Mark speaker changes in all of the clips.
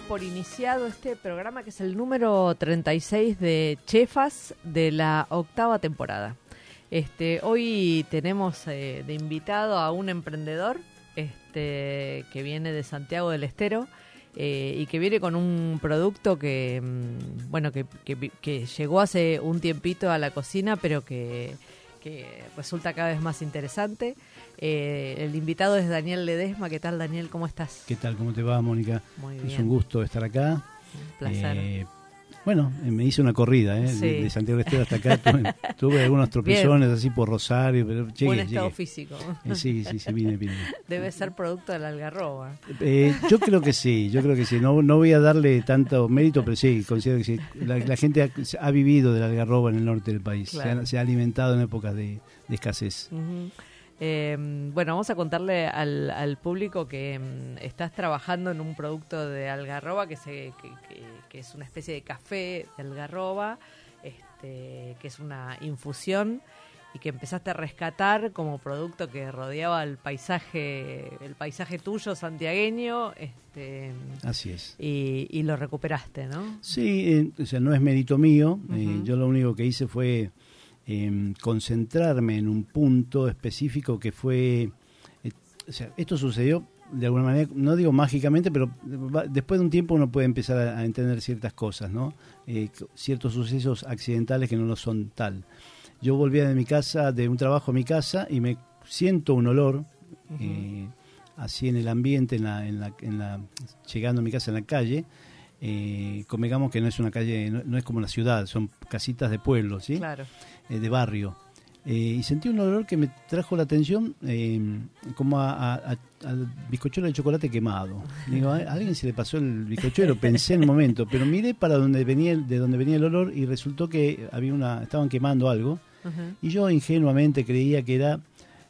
Speaker 1: Por iniciado este programa que es el número 36 de Chefas de la octava temporada. Este, hoy tenemos eh, de invitado a un emprendedor este, que viene de Santiago del Estero eh, y que viene con un producto que, mm, bueno, que llegó hace un tiempito a la cocina, pero que, que resulta cada vez más interesante. Eh, el invitado es Daniel Ledesma. ¿Qué tal, Daniel? ¿Cómo estás?
Speaker 2: ¿Qué tal? ¿Cómo te va, Mónica?
Speaker 1: Muy
Speaker 2: Es
Speaker 1: bien.
Speaker 2: un gusto estar acá.
Speaker 1: Un placer.
Speaker 2: Eh, bueno, me hice una corrida, ¿eh?
Speaker 1: Sí.
Speaker 2: De, de Santiago del Estero hasta acá. Tuve, tuve algunos tropezones así por Rosario, pero llegué,
Speaker 1: Buen estado
Speaker 2: llegué.
Speaker 1: físico.
Speaker 2: Eh, sí, sí, sí, vine, vine.
Speaker 1: Debe ser producto de la algarroba.
Speaker 2: Eh, yo creo que sí, yo creo que sí. No, no voy a darle tanto mérito, pero sí, considero que sí. La, la gente ha, ha vivido de la algarroba en el norte del país. Se,
Speaker 1: Claro.
Speaker 2: ha, se ha alimentado en épocas de, de escasez.
Speaker 1: Ujú. Eh, bueno, vamos a contarle al, al público que mm, estás trabajando en un producto de algarroba que, se, que, que- que es una especie de café de algarroba, este, que es una infusión y que empezaste a rescatar como producto que rodeaba el paisaje, el paisaje tuyo santiagueño, este,
Speaker 2: Así es.
Speaker 1: y, y lo recuperaste, ¿no?
Speaker 2: Sí, eh, o sea, no es mérito mío. eh, yo lo único que hice fue eh, concentrarme en un punto específico que fue... eh, o sea, esto sucedió de alguna manera, no digo mágicamente, pero va- después de un tiempo uno puede empezar a, a entender ciertas cosas, ¿no? Eh, ciertos sucesos accidentales que no lo son tal. Yo volvía de mi casa, de un trabajo a mi casa, y me siento un olor eh, así en el ambiente, en la, en la, en la, llegando a mi casa en la calle. Eh, convengamos que no es una calle, no, no es como la ciudad, son casitas de pueblo, ¿sí?
Speaker 1: Claro.
Speaker 2: Eh, de barrio. Eh, y sentí un olor que me trajo la atención eh, como a, a- a- al bizcochuelo de chocolate quemado. Digo, a alguien se le pasó el bizcochuelo, pensé en un momento, pero miré para donde venía, el- de donde venía el olor y resultó que había una, estaban quemando algo. Y yo ingenuamente creía que era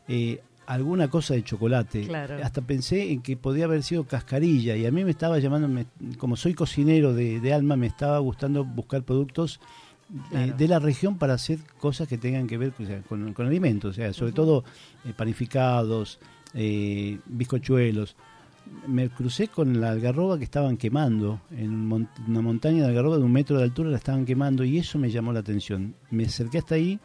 Speaker 2: eh, alguna cosa de chocolate.
Speaker 1: Claro.
Speaker 2: Hasta pensé en que podía haber sido cascarilla y a mí me estaba llamando, me- como soy cocinero de, de alma, me estaba gustando buscar productos eh, de la región para hacer cosas que tengan que ver o sea, con, con alimentos, o sea, sobre todo eh, panificados, eh, bizcochuelos. Me crucé con la algarroba que estaban quemando, en mon- una montaña de algarroba de un metro de altura la estaban quemando y eso me llamó la atención. Me acerqué hasta ahí,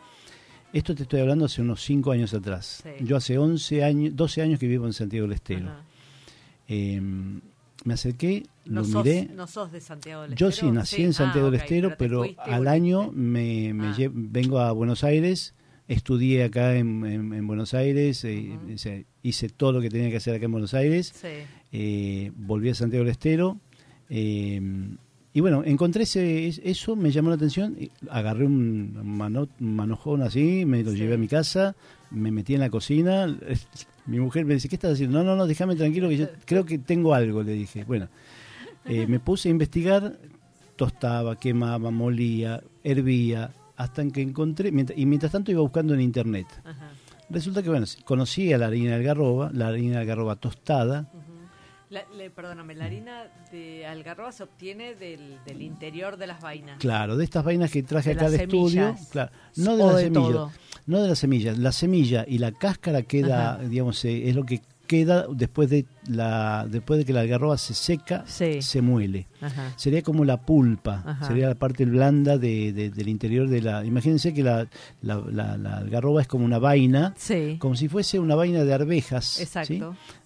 Speaker 2: esto te estoy hablando hace unos 5 años atrás.
Speaker 1: Sí.
Speaker 2: Yo hace 11 años, 12 años que vivo en Santiago del Estero. Me acerqué,
Speaker 1: No
Speaker 2: lo
Speaker 1: sos,
Speaker 2: miré.
Speaker 1: no sos de Santiago del
Speaker 2: Yo
Speaker 1: Estero.
Speaker 2: sí nací en Santiago
Speaker 1: Ah,
Speaker 2: del Estero,
Speaker 1: te
Speaker 2: pero
Speaker 1: fuiste
Speaker 2: al
Speaker 1: volviste.
Speaker 2: año me, me
Speaker 1: Ah.
Speaker 2: vengo a Buenos Aires, estudié acá en, en- en Buenos Aires, eh,
Speaker 1: Ujú.
Speaker 2: o sea, hice todo lo que tenía que hacer acá en Buenos Aires,
Speaker 1: Sí.
Speaker 2: eh, volví a Santiago del Estero. eh, y bueno, encontré ese, es- eso, me llamó la atención, agarré un, mano- un manojón así, me lo
Speaker 1: Sí.
Speaker 2: llevé a mi casa, me metí en la cocina, mi mujer me dice, ¿qué estás haciendo? No, no, no, déjame tranquilo, que yo creo que tengo algo, le dije. Bueno, eh, me puse a investigar, tostaba, quemaba, molía, hervía, hasta que encontré, mientras- y mientras tanto iba buscando en internet.
Speaker 1: Ajá.
Speaker 2: Resulta que, bueno, conocía la harina de algarroba, la harina de algarroba tostada.
Speaker 1: La- le- perdóname, la harina de algarroba se obtiene del, del interior de las vainas.
Speaker 2: claro, de estas vainas que traje
Speaker 1: De
Speaker 2: acá al estudio, claro, no de
Speaker 1: O
Speaker 2: las
Speaker 1: de
Speaker 2: semillas,
Speaker 1: todo.
Speaker 2: no de las semillas, la semilla y la cáscara queda,
Speaker 1: Ajá.
Speaker 2: digamos, eh, es lo que queda después de la después de que la algarroba se seca,
Speaker 1: Sí.
Speaker 2: se muele.
Speaker 1: Ajá.
Speaker 2: Sería como la pulpa,
Speaker 1: Ajá.
Speaker 2: sería la parte blanda de, de- del interior de la... Imagínense que la, la, la- la algarroba es como una vaina,
Speaker 1: Sí,
Speaker 2: como si fuese una vaina de arvejas,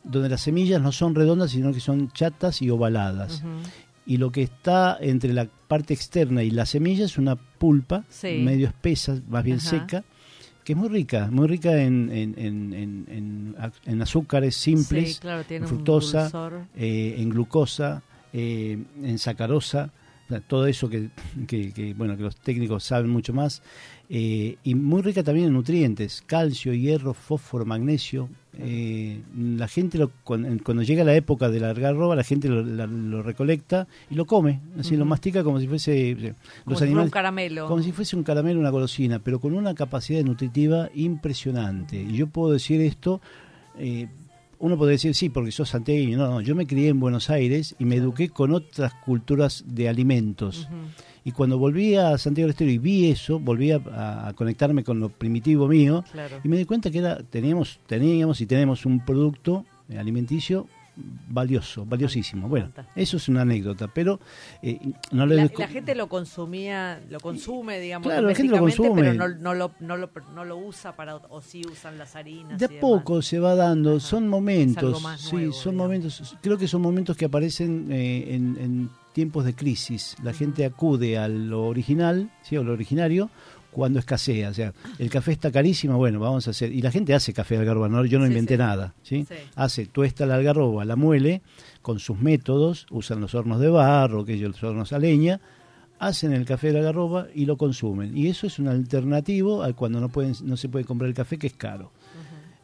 Speaker 2: donde las semillas no son redondas, sino que son chatas y ovaladas. Y lo que está entre la parte externa y la semilla es una pulpa, medio espesa, más bien
Speaker 1: Ajá.
Speaker 2: seca, que es muy rica, muy rica en, en, en, en- azúcares simples,
Speaker 1: Sí, claro, tiene
Speaker 2: en fructosa, eh, en glucosa, eh, en sacarosa, o sea, todo eso que, que, que, bueno que los técnicos saben mucho más, eh, y muy rica también en nutrientes, calcio, hierro, fósforo, magnesio. Eh, la gente lo- cuando, cuando llega la época de la algarroba, la gente lo, la- lo recolecta y lo come, así lo mastica como si fuese eh,
Speaker 1: Como
Speaker 2: los
Speaker 1: si fuera
Speaker 2: animales
Speaker 1: un caramelo.
Speaker 2: como si fuese un caramelo, una golosina, pero con una capacidad nutritiva impresionante. Y yo puedo decir esto, eh, uno puede decir, sí, porque sos santiagueño. No, no, yo me crié en Buenos Aires y me eduqué con otras culturas de alimentos. Y cuando volví a Santiago del Estero y vi eso, volví a, a conectarme con lo primitivo mío
Speaker 1: Claro.
Speaker 2: y me di cuenta que era teníamos, teníamos y tenemos un producto alimenticio valioso, valiosísimo. Bueno, eso es una anécdota, pero eh, no le
Speaker 1: La, la gente lo consumía, lo consume, digamos,
Speaker 2: Claro, la gente lo consume.
Speaker 1: pero no, no, lo, no, lo, no lo usa para, o sí usan las harinas.
Speaker 2: De
Speaker 1: demás.
Speaker 2: poco se va dando,
Speaker 1: Ajá.
Speaker 2: son momentos, sí, son
Speaker 1: digamos.
Speaker 2: momentos, creo que son momentos que aparecen eh, en, en tiempos de crisis. La gente acude a lo original, sí, o lo originario, cuando escasea. O sea, el café está carísimo, bueno, vamos a hacer. Y la gente hace café de algarroba, no, yo no
Speaker 1: Sí,
Speaker 2: inventé
Speaker 1: sí.
Speaker 2: nada, ¿sí?
Speaker 1: Sí.
Speaker 2: Hace, tuesta la algarroba, la muele con sus métodos, usan los hornos de barro, que los hornos a leña, hacen el café de la algarroba y lo consumen. Y eso es un alternativo a cuando no pueden no se puede comprar el café que es caro.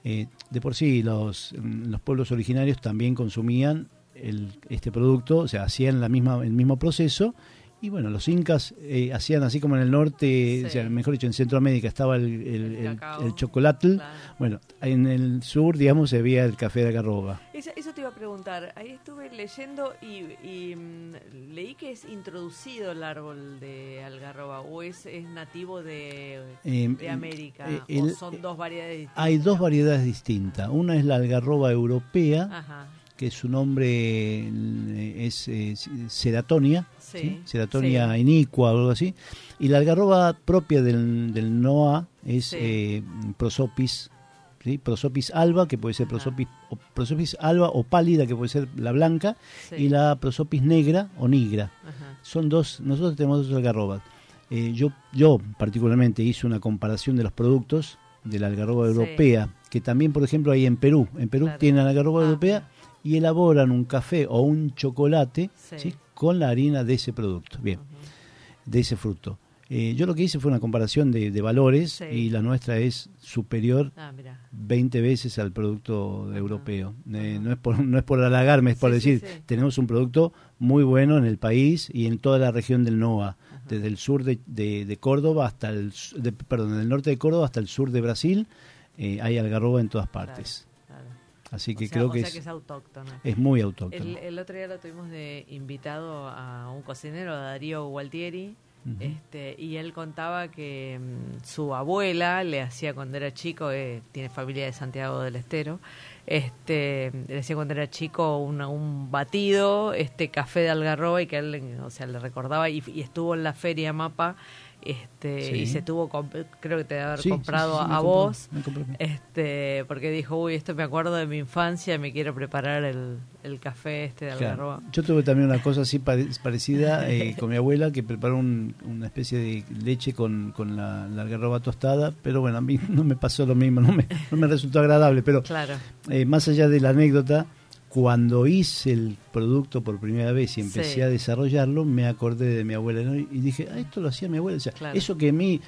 Speaker 2: Eh, de por sí, los, mm, los pueblos originarios también consumían el, este producto, o sea, hacían la misma, el mismo proceso. Y bueno, los incas eh, hacían así como en el norte,
Speaker 1: Sí.
Speaker 2: o sea, mejor dicho, en Centroamérica estaba el, el,
Speaker 1: El
Speaker 2: el-
Speaker 1: cacao.
Speaker 2: el chocolatl.
Speaker 1: Claro.
Speaker 2: Bueno, en el sur, digamos, se veía el café de algarroba.
Speaker 1: Eso, eso te iba a preguntar. Ahí estuve leyendo y, y, mm, leí que es introducido el árbol de algarroba o es, es nativo de,
Speaker 2: Eh,
Speaker 1: de América
Speaker 2: eh,
Speaker 1: o son dos variedades distintas.
Speaker 2: Hay dos variedades distintas. Una es la algarroba europea,
Speaker 1: Ajá.
Speaker 2: que su nombre eh, es eh, ceratonia,
Speaker 1: Sí,
Speaker 2: ¿sí? ceratonia
Speaker 1: sí.
Speaker 2: inicua o algo así. Y la algarroba propia del, del NOA es eh, prosopis, ¿sí? prosopis alba, que puede ser
Speaker 1: Ajá.
Speaker 2: prosopis, o, prosopis alba o pálida, que puede ser la blanca, y la prosopis negra o nigra.
Speaker 1: Ajá.
Speaker 2: Son dos, nosotros tenemos dos algarrobas. Eh, yo, yo particularmente hice una comparación de los productos de la algarroba europea, que también, por ejemplo, hay en Perú. En Perú
Speaker 1: Claro.
Speaker 2: tienen la algarroba
Speaker 1: Ah,
Speaker 2: europea y elaboran un café o un chocolate
Speaker 1: Sí.
Speaker 2: ¿sí? Con la harina de ese producto, bien, de ese fruto. Eh, yo lo que hice fue una comparación de, de valores
Speaker 1: Sí.
Speaker 2: y la nuestra es superior
Speaker 1: Ah, mira.
Speaker 2: 20 veces al producto europeo. Eh, no, es por, no es por halagarme, es por
Speaker 1: Sí,
Speaker 2: decir,
Speaker 1: sí.
Speaker 2: tenemos un producto muy bueno en el país y en toda la región del NOA, desde el sur de, de- de Córdoba hasta el, de- perdón, del norte de Córdoba hasta el sur de Brasil, eh, hay algarroba en todas partes. Así que
Speaker 1: O sea-
Speaker 2: creo
Speaker 1: o
Speaker 2: que,
Speaker 1: sea
Speaker 2: es,
Speaker 1: que es autóctono.
Speaker 2: es muy autóctono.
Speaker 1: El, el otro día lo tuvimos de invitado a un cocinero, a Darío Gualtieri, este, y él contaba que mm, su abuela le hacía cuando era chico, eh, tiene familia de Santiago del Estero, este, le hacía cuando era chico una- un batido, este café de algarroba y que él, le- o sea, le recordaba y, y estuvo en la feria Mapa. Este,
Speaker 2: Sí.
Speaker 1: y se tuvo, creo que te debe haber
Speaker 2: Sí,
Speaker 1: comprado
Speaker 2: sí,
Speaker 1: a
Speaker 2: compró,
Speaker 1: vos, este, porque dijo, uy, esto me acuerdo de mi infancia, me quiero preparar el, el café este de
Speaker 2: Claro.
Speaker 1: algarroba.
Speaker 2: Yo tuve también una cosa así pare- parecida eh, con mi abuela que preparó un- una especie de leche con, con la, la algarroba tostada, pero bueno, a mí no me pasó lo mismo, no me, no me resultó agradable, pero
Speaker 1: Claro,
Speaker 2: eh, más allá de la anécdota, cuando hice el producto por primera vez y empecé
Speaker 1: Sí.
Speaker 2: a desarrollarlo, me acordé de mi abuela ¿no? y dije, ah, esto lo hacía mi abuela. O sea,
Speaker 1: Claro.
Speaker 2: eso que a mí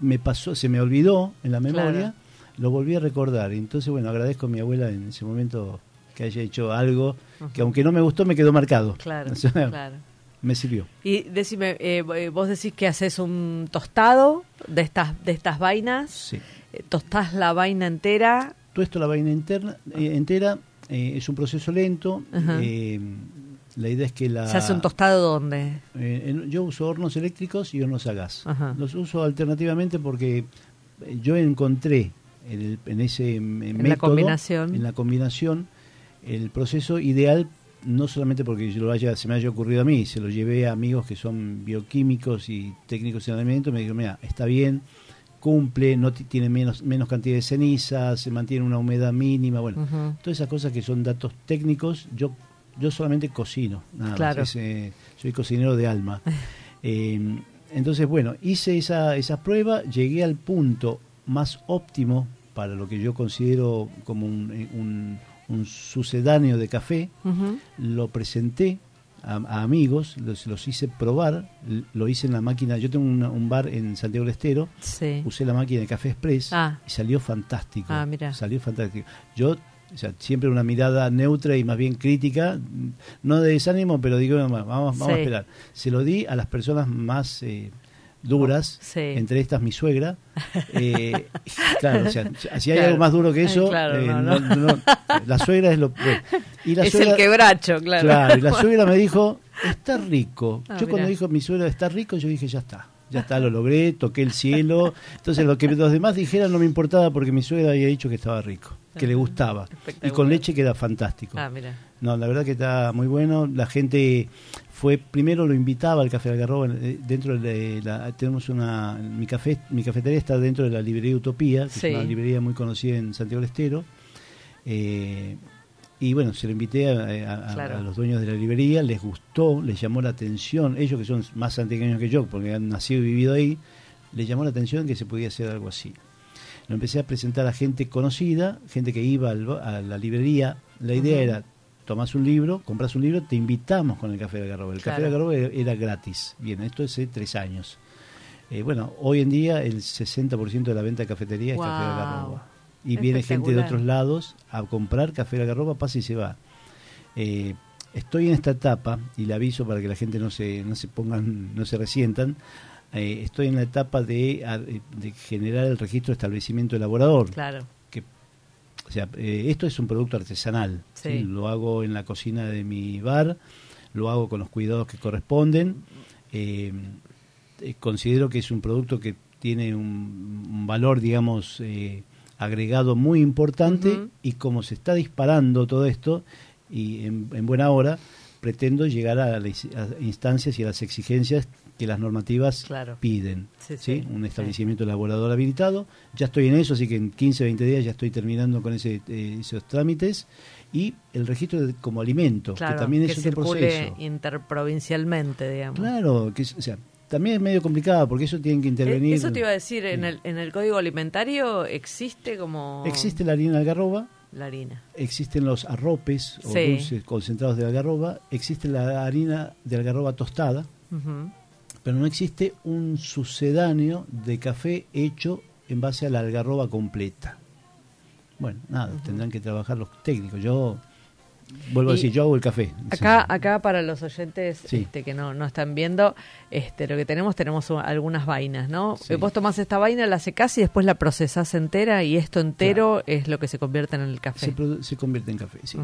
Speaker 2: me pasó, se me olvidó en la memoria,
Speaker 1: Claro.
Speaker 2: lo volví a recordar. Entonces, bueno, agradezco a mi abuela en ese momento que haya hecho algo que aunque no me gustó, me quedó marcado.
Speaker 1: claro,
Speaker 2: O sea,
Speaker 1: claro.
Speaker 2: Me sirvió.
Speaker 1: Y decime, eh, eh, vos decís que haces un tostado de estas de estas vainas,
Speaker 2: Sí.
Speaker 1: eh, tostás la vaina entera,
Speaker 2: Todo esto, la vaina interna, eh, entera, eh, es un proceso lento. Eh, la idea es que la...
Speaker 1: se hace un tostado donde,
Speaker 2: Eh, en- yo uso hornos eléctricos y hornos a gas.
Speaker 1: Ajá.
Speaker 2: Los uso alternativamente porque eh, yo encontré en, el- en ese mm, método,
Speaker 1: la combinación.
Speaker 2: en la combinación, el proceso ideal no solamente porque yo lo haya, se me haya ocurrido a mí, se lo llevé a amigos que son bioquímicos y técnicos en alimentos, me dijeron, mira, está bien, cumple, no ti- tiene menos, menos cantidad de ceniza, se mantiene una humedad mínima, bueno, todas esas cosas que son datos técnicos, yo yo solamente cocino, nada
Speaker 1: Claro.
Speaker 2: más, es, eh, soy cocinero de alma. Eh, entonces, bueno, hice esa, esa prueba, llegué al punto más óptimo para lo que yo considero como un, eh, un- un sucedáneo de café, lo presenté a, a amigos, los, los hice probar, lo hice en la máquina, yo tengo una- un bar en Santiago del Estero,
Speaker 1: Sí.
Speaker 2: usé la máquina de café express
Speaker 1: Ah.
Speaker 2: y salió fantástico.
Speaker 1: Ah, mira.
Speaker 2: Salió fantástico. Yo, o sea, siempre una mirada neutra y más bien crítica, no de desánimo, pero digo, vamos, vamos
Speaker 1: Sí.
Speaker 2: a esperar. Se lo di a las personas más eh, duras,
Speaker 1: Sí.
Speaker 2: entre estas mi suegra. Eh, claro, o sea, si hay
Speaker 1: Claro.
Speaker 2: algo más duro que eso,
Speaker 1: claro,
Speaker 2: eh,
Speaker 1: no,
Speaker 2: no-
Speaker 1: no.
Speaker 2: no- la suegra es lo... bueno. Y la
Speaker 1: es
Speaker 2: suegra-
Speaker 1: el quebracho, claro.
Speaker 2: Claro, y la suegra me dijo, está rico.
Speaker 1: Ah,
Speaker 2: yo cuando dijo mi suegra está rico, yo dije, ya está. Ya está, lo logré, toqué el cielo. Entonces lo que los demás dijeran no me importaba porque mi suegra había dicho que estaba rico, que le gustaba. Y con leche queda fantástico.
Speaker 1: Ah, mira.
Speaker 2: No, la verdad que está muy bueno. La gente fue, primero lo invitaba al Café Algarroba. eh, Dentro de la, tenemos una, mi, café, mi cafetería está dentro de la librería Utopía, que
Speaker 1: Sí.
Speaker 2: es una librería muy conocida en Santiago del Estero. Eh, y bueno, se lo invité a, a- a-
Speaker 1: Claro.
Speaker 2: a los dueños de la librería, les gustó, les llamó la atención, ellos que son más santiagueños que yo, porque han nacido y vivido ahí, les llamó la atención que se podía hacer algo así. Lo empecé a presentar a gente conocida, gente que iba al a la librería. La idea era, tomás un libro, compras un libro, te invitamos con el Café de Algarroba. El Café de
Speaker 1: Claro.
Speaker 2: Algarroba era, era gratis. Bien, esto es hace tres años. Eh, bueno, hoy en día el 60% de la venta de cafetería es Café de
Speaker 1: Guau.
Speaker 2: Y viene gente de otros lados a comprar Café de Algarroba, pasa y se va. Eh, estoy en esta etapa, y le aviso para que la gente no se, no se pongan, no se resientan, eh, estoy en la etapa de, generar el registro de establecimiento elaborador.
Speaker 1: Claro.
Speaker 2: Que, o sea, eh, esto es un producto artesanal.
Speaker 1: Sí.
Speaker 2: ¿sí? Lo hago en la cocina de mi bar, lo hago con los cuidados que corresponden. Considero que es un producto que tiene un, un valor, digamos, eh, agregado muy importante y como se está disparando todo esto, y en, en buena hora, pretendo llegar a las instancias y a las exigencias que las normativas
Speaker 1: Claro.
Speaker 2: piden.
Speaker 1: Sí,
Speaker 2: ¿sí?
Speaker 1: sí,
Speaker 2: Un establecimiento elaborador habilitado. Ya estoy en eso, así que en 15, 20 días ya estoy terminando con ese, eh, esos trámites. Y el registro de- como alimento,
Speaker 1: Claro,
Speaker 2: que también
Speaker 1: que
Speaker 2: es otro proceso.
Speaker 1: interprovincialmente, digamos.
Speaker 2: Claro, que o sea, también es medio complicado porque eso tiene que
Speaker 1: Eh,
Speaker 2: intervenir.
Speaker 1: Eso te iba a decir, en el, en el código alimentario existe como
Speaker 2: Existe la harina de algarroba,
Speaker 1: la harina.
Speaker 2: existen los arropes o
Speaker 1: Sí.
Speaker 2: dulces concentrados de algarroba, existe la harina de algarroba tostada, pero no existe un sucedáneo de café hecho en base a la algarroba completa. Bueno, nada, tendrán que trabajar los técnicos. Yo vuelvo a decir, yo hago el café.
Speaker 1: Acá,
Speaker 2: Sí.
Speaker 1: acá para los oyentes
Speaker 2: Sí.
Speaker 1: este, que no, no están viendo, este, lo que tenemos, tenemos algunas vainas, ¿no?
Speaker 2: Sí.
Speaker 1: Vos tomás esta vaina, la secás y después la procesás entera y esto entero es lo que se convierte en el café.
Speaker 2: se, se convierte en café. sí.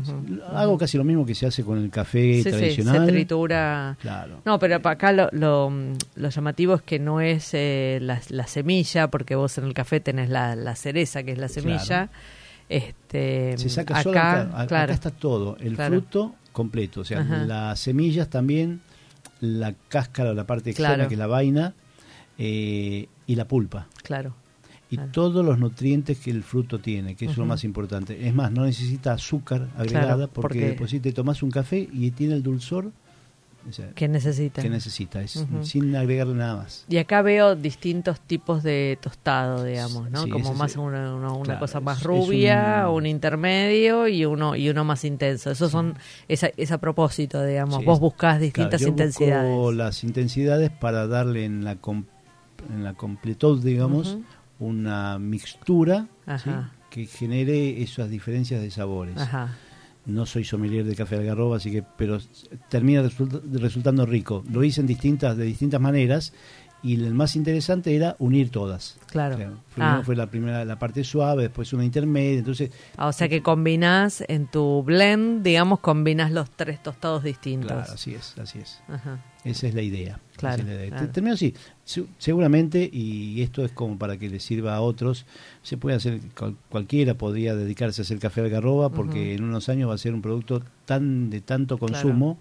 Speaker 2: Hago casi lo mismo que se hace con el café tradicional.
Speaker 1: se tritura.
Speaker 2: Claro.
Speaker 1: No, pero acá lo, lo, lo llamativo es que no es eh, la, la semilla, porque vos en el café tenés la, la cereza, que es la semilla.
Speaker 2: Claro.
Speaker 1: Este,
Speaker 2: Se saca
Speaker 1: acá,
Speaker 2: solo acá, está todo, el
Speaker 1: Claro.
Speaker 2: fruto completo, o sea,
Speaker 1: Ajá.
Speaker 2: las semillas también, la cáscara, la parte externa
Speaker 1: Claro.
Speaker 2: que es la vaina eh, y la pulpa.
Speaker 1: Claro.
Speaker 2: Y todos los nutrientes que el fruto tiene, que es lo más importante. Es más, no necesita azúcar agregada porque,
Speaker 1: porque-
Speaker 2: después si te tomas un café y tiene el dulzor o sea,
Speaker 1: ¿Qué necesita?
Speaker 2: que necesita, es sin agregarle nada más.
Speaker 1: Y acá veo distintos tipos de tostado, digamos, ¿no?
Speaker 2: Sí,
Speaker 1: Como más una, una- una
Speaker 2: Claro,
Speaker 1: cosa más
Speaker 2: es
Speaker 1: rubia,
Speaker 2: un-
Speaker 1: un... intermedio y uno y uno más intenso. Esos son esa, es a propósito, digamos.
Speaker 2: Sí,
Speaker 1: Vos buscás
Speaker 2: Claro,
Speaker 1: distintas
Speaker 2: yo
Speaker 1: intensidades.
Speaker 2: busco las intensidades para darle en la, com- en la completud, digamos, una mixtura que genere esas diferencias de sabores.
Speaker 1: Ajá.
Speaker 2: No soy sommelier de café de algarroba, así que, pero termina resulta- resultando rico. Lo hice en distintas, de distintas maneras y el más interesante era unir todas.
Speaker 1: Claro.
Speaker 2: O sea, primero
Speaker 1: Ah.
Speaker 2: fue la primera la parte suave, después una intermedia, entonces
Speaker 1: Ah, o sea que combinás en tu blend, digamos, combinás los tres tostados distintos.
Speaker 2: claro, así es, así es.
Speaker 1: Ajá.
Speaker 2: Esa es la idea.
Speaker 1: Claro,
Speaker 2: la idea. Termino así. Seguramente, y esto es como para que le sirva a otros, se puede hacer, cual- cualquiera podría dedicarse a hacer café algarroba, porque en unos años va a ser un producto tan de tanto consumo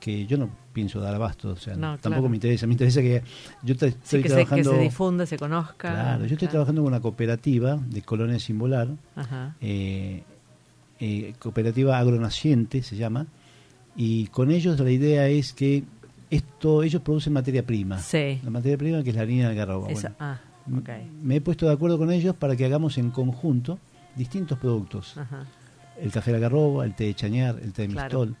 Speaker 2: que yo no pienso dar abasto. O sea,
Speaker 1: No,
Speaker 2: tampoco
Speaker 1: claro.
Speaker 2: me interesa. Me interesa que yo te-
Speaker 1: Sí,
Speaker 2: estoy
Speaker 1: que se, que
Speaker 2: trabajando.
Speaker 1: se difunda, se conozca.
Speaker 2: Claro, yo estoy
Speaker 1: Claro.
Speaker 2: trabajando con una cooperativa de Colonia Sin Volar,
Speaker 1: Ajá.
Speaker 2: eh, eh, cooperativa agronaciente se llama, y con ellos la idea es que esto ellos producen materia prima.
Speaker 1: Sí.
Speaker 2: La materia prima que es la harina de algarroba. Bueno,
Speaker 1: ah,
Speaker 2: m-
Speaker 1: ok.
Speaker 2: Me he puesto de acuerdo con ellos para que hagamos en conjunto distintos productos.
Speaker 1: Ajá.
Speaker 2: El café de algarroba, el té de chañar, el té de
Speaker 1: Claro.
Speaker 2: mistol,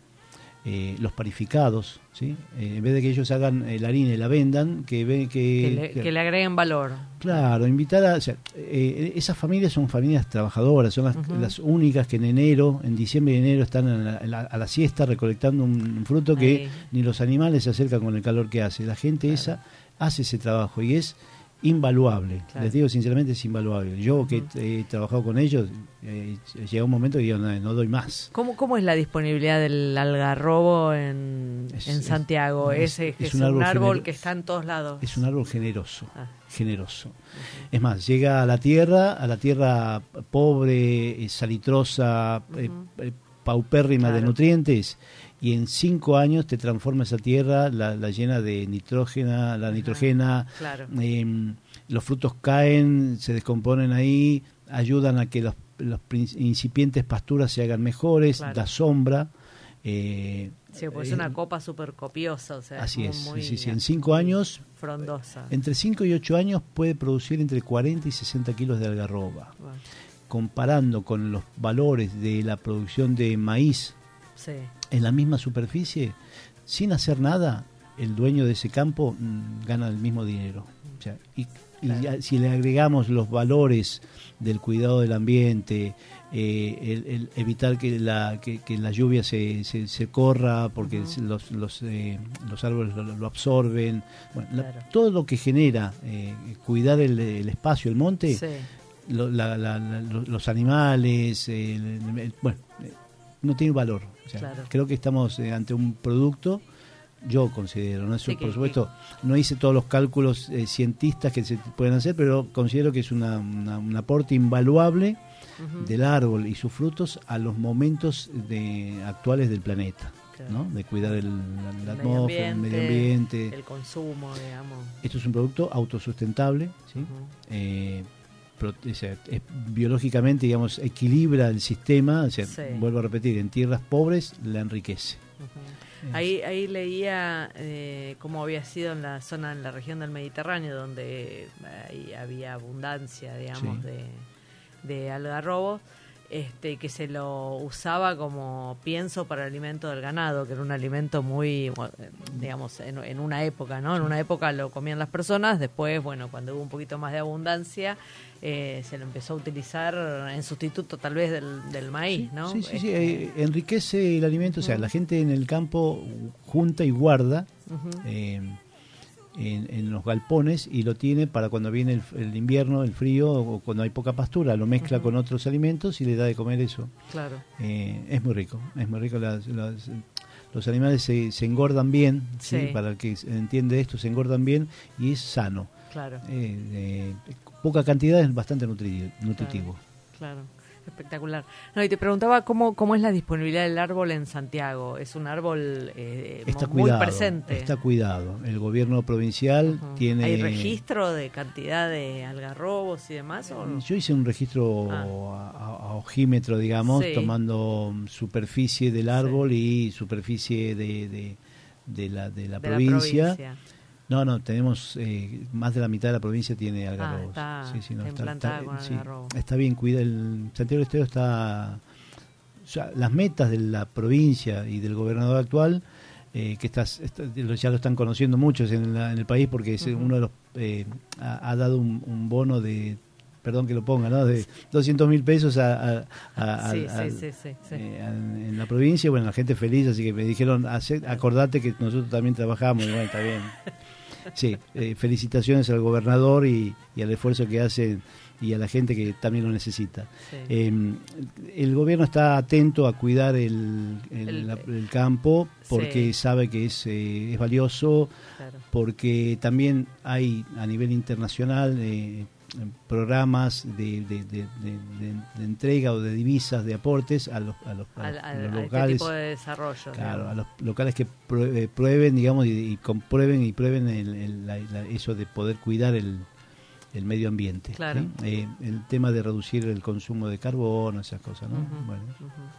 Speaker 2: eh, los parificados, ¿sí? Eh, en vez de que ellos hagan eh, la harina y la vendan, que ven que...
Speaker 1: Que le, que le agreguen valor.
Speaker 2: Claro, invitar a... o sea, esas familias son familias trabajadoras, son las,
Speaker 1: Ujú.
Speaker 2: las únicas que en enero, en diciembre y enero están en la- en la- a la siesta recolectando un, un fruto que
Speaker 1: Ahí.
Speaker 2: ni los animales se acercan con el calor que hace. La gente
Speaker 1: Claro.
Speaker 2: esa hace ese trabajo y es invaluable.
Speaker 1: Claro.
Speaker 2: Les digo sinceramente, es invaluable. Yo que he, he trabajado con ellos, eh, llega un momento que digo, no, no doy más.
Speaker 1: ¿Cómo, ¿Cómo es la disponibilidad del algarrobo en,
Speaker 2: Es-
Speaker 1: en Santiago?
Speaker 2: es- es
Speaker 1: es,
Speaker 2: un
Speaker 1: un
Speaker 2: árbol
Speaker 1: que está en todos lados.
Speaker 2: Es un árbol generoso.
Speaker 1: Ah,
Speaker 2: generoso. Es más, llega a la tierra, a la tierra pobre, eh, salitrosa, eh, eh, paupérrima de nutrientes, y en cinco años te transforma esa tierra, la, la llena de nitrógena, la nitrogena,
Speaker 1: claro.
Speaker 2: eh, los frutos caen, se descomponen ahí, ayudan a que los, los incipientes pasturas se hagan mejores,
Speaker 1: Claro.
Speaker 2: da sombra. eh,
Speaker 1: Sí, pues
Speaker 2: eh,
Speaker 1: es una copa súper copiosa. O sea,
Speaker 2: Así es,
Speaker 1: muy-
Speaker 2: sí, sí, en cinco años
Speaker 1: Frondosa.
Speaker 2: entre 5 y 8 años puede producir entre 40 y 60 kilos de algarroba.
Speaker 1: Bueno,
Speaker 2: Comparando con los valores de la producción de maíz
Speaker 1: sí,
Speaker 2: en la misma superficie, sin hacer nada, el dueño de ese campo mm, gana el mismo dinero. O sea, y, y ya si le agregamos los valores del cuidado del ambiente, eh, el, el evitar que la, que, que la lluvia se, se, se corra porque
Speaker 1: Ujú.
Speaker 2: los, los, eh, los árboles lo, lo absorben, bueno, la- todo lo que genera eh, cuidar el, el espacio, el monte,
Speaker 1: sí.
Speaker 2: lo- la- la- la- lo- los animales, bueno, no tiene valor. O sea,
Speaker 1: Claro.
Speaker 2: Creo que estamos eh, ante un producto, yo considero, ¿no? Eso,
Speaker 1: Sí, que-
Speaker 2: por supuesto, no hice todos los cálculos eh, cientistas que se pueden hacer, pero considero que es una, una- un aporte invaluable del árbol y sus frutos a los momentos de, actuales del planeta. ¿no? De cuidar el, la,
Speaker 1: El
Speaker 2: atmósfera, el medio ambiente.
Speaker 1: El consumo, digamos.
Speaker 2: Esto es un producto autosustentable, ¿sí? Eh, o sea, es- biológicamente, digamos, equilibra el sistema, o sea,
Speaker 1: Sí.
Speaker 2: vuelvo a repetir, en tierras pobres la enriquece.
Speaker 1: Ahí, ahí leía eh, cómo había sido en la zona, en la región del Mediterráneo, donde eh, ahí había abundancia, digamos,
Speaker 2: Sí.
Speaker 1: de, de algarrobos, este, que se lo usaba como pienso para el alimento del ganado, que era un alimento muy, digamos, en, en una época, ¿no? En una época lo comían las personas, después, bueno, cuando hubo un poquito más de abundancia, eh, se lo empezó a utilizar en sustituto tal vez del, del maíz, ¿no?
Speaker 2: Sí, sí, sí,
Speaker 1: Este,
Speaker 2: eh, enriquece el alimento, o sea, la gente en el campo junta y guarda eh, en, en los galpones y lo tiene para cuando viene el, el invierno, el frío o cuando hay poca pastura, lo mezcla con otros alimentos y le da de comer eso.
Speaker 1: Claro.
Speaker 2: Eh, es muy rico, es muy rico. Las, las- los animales se, se engordan bien, ¿sí?
Speaker 1: Sí.
Speaker 2: para el que entiende esto, se engordan bien y es sano.
Speaker 1: Claro,
Speaker 2: Eh, eh, poca cantidad es bastante nutri- nutritivo.
Speaker 1: claro. Espectacular. No, y te preguntaba cómo, cómo es la disponibilidad del árbol en Santiago. Es un árbol eh,
Speaker 2: Está
Speaker 1: muy
Speaker 2: cuidado,
Speaker 1: presente.
Speaker 2: está cuidado. El gobierno provincial tiene...
Speaker 1: ¿Hay registro de cantidad de algarrobos y demás? O no?
Speaker 2: Yo hice un registro
Speaker 1: Ah.
Speaker 2: a, ojímetro, digamos,
Speaker 1: Sí.
Speaker 2: tomando superficie del árbol y superficie de, de, de la, de la
Speaker 1: de
Speaker 2: provincia.
Speaker 1: la provincia.
Speaker 2: No, no, tenemos eh, más de la mitad de la provincia tiene algarrobos.
Speaker 1: está
Speaker 2: sí, sí, no,
Speaker 1: está implantada con
Speaker 2: sí,
Speaker 1: algarrobo.
Speaker 2: está bien cuidado. El Santiago del Estero está. o sea, las metas de la provincia y del gobernador actual, eh, que estás, está- ya lo están conociendo muchos en, la- en el país porque es
Speaker 1: Ujú.
Speaker 2: uno de los. eh, ha, ha dado un, un bono de. Perdón que lo ponga, ¿no? De 200 mil pesos a, eh, en, la provincia, bueno, la gente feliz, así que me dijeron, "Hace- acordate que nosotros también trabajamos, y bueno, está bien. sí, eh, felicitaciones al gobernador y, y al esfuerzo que hacen y a la gente que también lo necesita.
Speaker 1: Sí.
Speaker 2: Eh, el gobierno está atento a cuidar el, el-
Speaker 1: El-
Speaker 2: la- el campo porque
Speaker 1: Sí.
Speaker 2: sabe que es, eh, es valioso,
Speaker 1: Claro.
Speaker 2: porque también hay a nivel internacional eh, programas de, de- entrega o de divisas, de aportes a los, a los, a los- a los
Speaker 1: este
Speaker 2: locales.
Speaker 1: tipo de desarrollo.
Speaker 2: Claro, a los locales que prue- eh, prueben, digamos, y, y comprueben y prueben el- el- la- la- eso de poder cuidar el, el medio ambiente.
Speaker 1: Claro.
Speaker 2: ¿sí? Eh, el tema de reducir el consumo de carbono, esas cosas, ¿no? Bueno,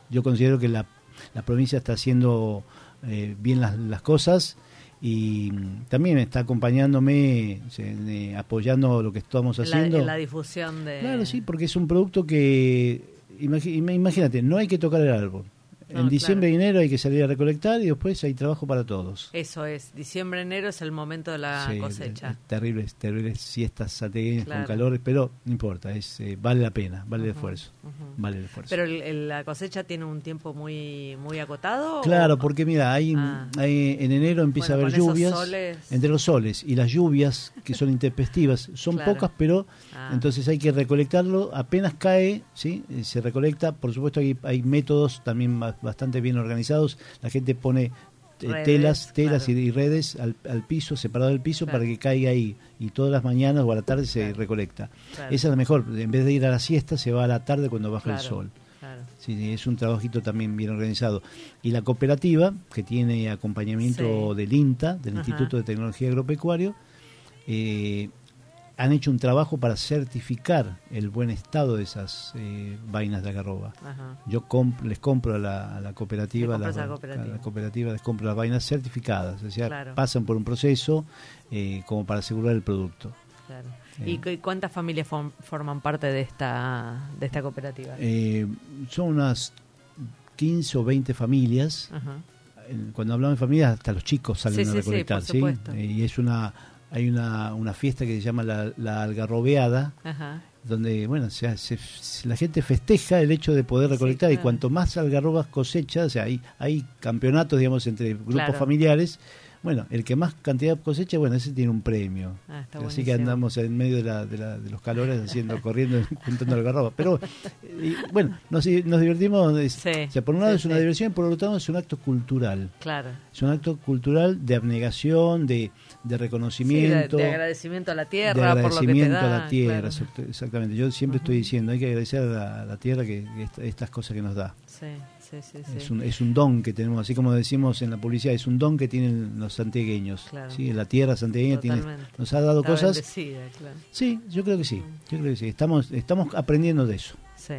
Speaker 2: yo considero que la, la provincia está haciendo eh, bien las, las cosas y también está acompañándome, eh, apoyando lo que estamos
Speaker 1: En la,
Speaker 2: haciendo.
Speaker 1: en la difusión de...
Speaker 2: Claro, sí, porque es un producto que, imagínate, no hay que tocar el árbol.
Speaker 1: No,
Speaker 2: en diciembre
Speaker 1: claro.
Speaker 2: y enero hay que salir a recolectar y después hay trabajo para todos.
Speaker 1: Eso es, diciembre, enero es el momento de la
Speaker 2: Sí,
Speaker 1: cosecha.
Speaker 2: es- es Terribles, terribles siestas sategueñas
Speaker 1: Claro.
Speaker 2: con calores, pero no importa, es eh, vale la pena, vale el esfuerzo, vale el esfuerzo.
Speaker 1: Pero el- el- la cosecha tiene un tiempo muy muy acotado.
Speaker 2: Claro,
Speaker 1: o-
Speaker 2: porque mira, hay,
Speaker 1: Ah.
Speaker 2: hay- en enero empieza
Speaker 1: Bueno,
Speaker 2: a haber lluvias.
Speaker 1: soles.
Speaker 2: Entre los soles y las lluvias, que son intempestivas, son
Speaker 1: Claro.
Speaker 2: pocas, pero
Speaker 1: Ah.
Speaker 2: entonces hay que recolectarlo. Apenas cae, ¿sí? Eh, se recolecta. Por supuesto, hay, hay métodos también ba- bastante bien organizados. La gente pone eh,
Speaker 1: Redes,
Speaker 2: telas, telas
Speaker 1: claro.
Speaker 2: y, redes al, al piso, separado del piso,
Speaker 1: Claro.
Speaker 2: para que caiga ahí. Y todas las mañanas o a la tarde se
Speaker 1: Claro.
Speaker 2: recolecta. Esa es la mejor. En vez de ir a la siesta, se va a la tarde cuando baja el sol. sí, es un trabajito también bien organizado. Y la cooperativa, que tiene acompañamiento
Speaker 1: Sí.
Speaker 2: del INTA, del
Speaker 1: Ajá.
Speaker 2: Instituto de Tecnología Agropecuario, eh, han hecho un trabajo para certificar el buen estado de esas eh, vainas de algarroba.
Speaker 1: Ajá.
Speaker 2: Yo comp- les compro a la, a la cooperativa,
Speaker 1: la cooperativa.
Speaker 2: a la cooperativa les compro las vainas certificadas, o sea,
Speaker 1: Claro.
Speaker 2: pasan por un proceso eh, como para asegurar el producto.
Speaker 1: Claro.
Speaker 2: Eh.
Speaker 1: ¿Y cu- cuántas familias form- forman parte de esta de esta cooperativa?
Speaker 2: Eh, son unas 15 o 20 familias
Speaker 1: Ajá.
Speaker 2: cuando hablamos de familias hasta los chicos salen
Speaker 1: Sí,
Speaker 2: a
Speaker 1: sí, sí,
Speaker 2: recolectar,
Speaker 1: por
Speaker 2: ¿sí?
Speaker 1: supuesto.
Speaker 2: Y es una hay una, una fiesta que se llama la, la algarrobeada,
Speaker 1: Ajá.
Speaker 2: donde bueno se, hace- la gente festeja el hecho de poder
Speaker 1: Sí,
Speaker 2: recolectar y cuanto más algarrobas cosecha, o sea, hay, hay campeonatos, digamos, entre grupos
Speaker 1: Claro.
Speaker 2: familiares. Bueno, el que más cantidad cosecha, bueno, ese tiene un premio.
Speaker 1: Ah,
Speaker 2: Así que andamos en medio de, la, de, la- de los calores haciendo, corriendo, juntando algarrobas. Pero eh, y, bueno, nos, nos divertimos.
Speaker 1: Sí,
Speaker 2: o sea, por un lado
Speaker 1: sí,
Speaker 2: es una
Speaker 1: sí.
Speaker 2: diversión, por otro lado es un acto cultural.
Speaker 1: Claro.
Speaker 2: Es un acto cultural de abnegación, de, de
Speaker 1: Sí, de,
Speaker 2: reconocimiento,
Speaker 1: de agradecimiento a la
Speaker 2: de
Speaker 1: tierra por lo que te
Speaker 2: agradecimiento
Speaker 1: da.
Speaker 2: a la tierra.
Speaker 1: claro.
Speaker 2: exact- Exactamente. Yo siempre estoy
Speaker 1: Ujú.
Speaker 2: diciendo, hay que agradecer a la, a la tierra que, que esta- estas cosas que nos da.
Speaker 1: Sí, sí, sí. sí.
Speaker 2: Es, un, es un don que tenemos, así como decimos en la publicidad, es un don que tienen los santiagueños.
Speaker 1: Claro.
Speaker 2: ¿sí? La tierra santiagueña tiene, nos ha dado
Speaker 1: Está
Speaker 2: cosas.
Speaker 1: claro.
Speaker 2: Sí, yo creo que sí. Yo creo que sí. Estamos, estamos aprendiendo de eso.
Speaker 1: Sí,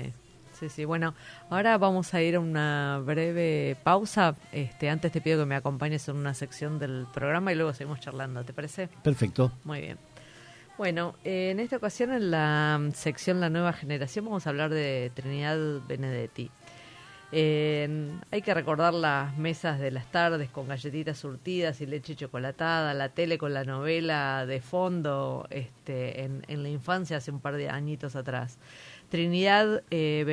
Speaker 1: sí, sí. Bueno, ahora vamos a ir a una breve pausa. Este, antes te pido que me acompañes en una sección del programa y luego seguimos charlando, ¿te parece?
Speaker 2: Perfecto.
Speaker 1: Muy bien. Bueno, eh, en esta ocasión en la mm, sección La Nueva Generación vamos a hablar de Trinidad Benedetti. Eh, hay que recordar las mesas de las tardes con galletitas surtidas y leche chocolatada, la tele con la novela de fondo este, en, en la infancia hace un par de añitos atrás. Trinidad eh,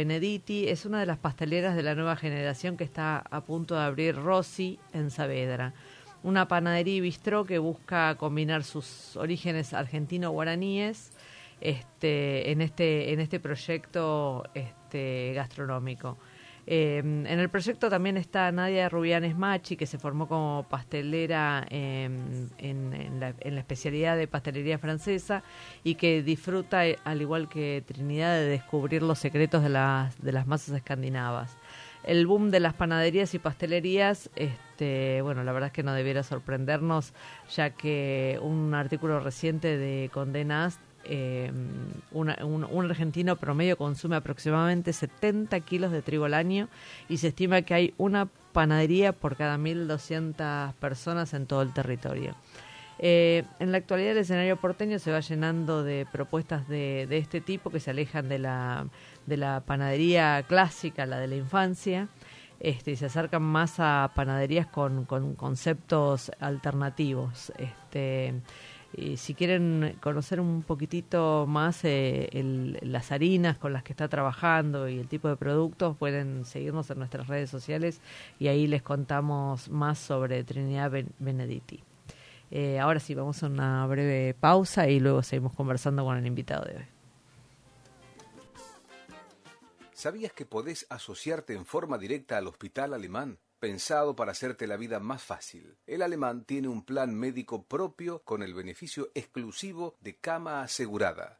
Speaker 1: es una de las pasteleras de la nueva generación que está a punto de abrir Rossi en Saavedra una panadería y bistró que busca combinar sus orígenes argentino-guaraníes este, en, este, en este proyecto este, gastronómico. Eh, en el proyecto también está Nadia Rubianes Machi, que se formó como pastelera en, en- la, especialidad de pastelería francesa y que disfruta, eh, al igual que Trinidad, de descubrir los secretos de las, de las masas escandinavas. El boom de las panaderías y pastelerías, este, bueno, la verdad es que no debiera sorprendernos, ya que un artículo reciente de Condenas, una- un, argentino promedio consume aproximadamente 70 kilos de trigo al año y se estima que hay una panadería por cada 1.200 personas en todo el territorio. Eh, en la actualidad el escenario porteño se va llenando de propuestas de, de este tipo que se alejan de la, de la panadería clásica, la de la infancia, este, y se acercan más a panaderías con, con conceptos alternativos. Este, y si quieren conocer un poquitito más eh, las harinas con las que está trabajando y el tipo de productos, pueden seguirnos en nuestras redes sociales y ahí les contamos más sobre Trinidad Ben- Benedetti. Eh, ahora sí, vamos a una breve pausa y luego seguimos conversando con el invitado de hoy.
Speaker 3: ¿Sabías que podés asociarte en forma directa al Hospital Alemán? Pensado para hacerte la vida más fácil. El alemán tiene un plan médico propio con el beneficio exclusivo de cama asegurada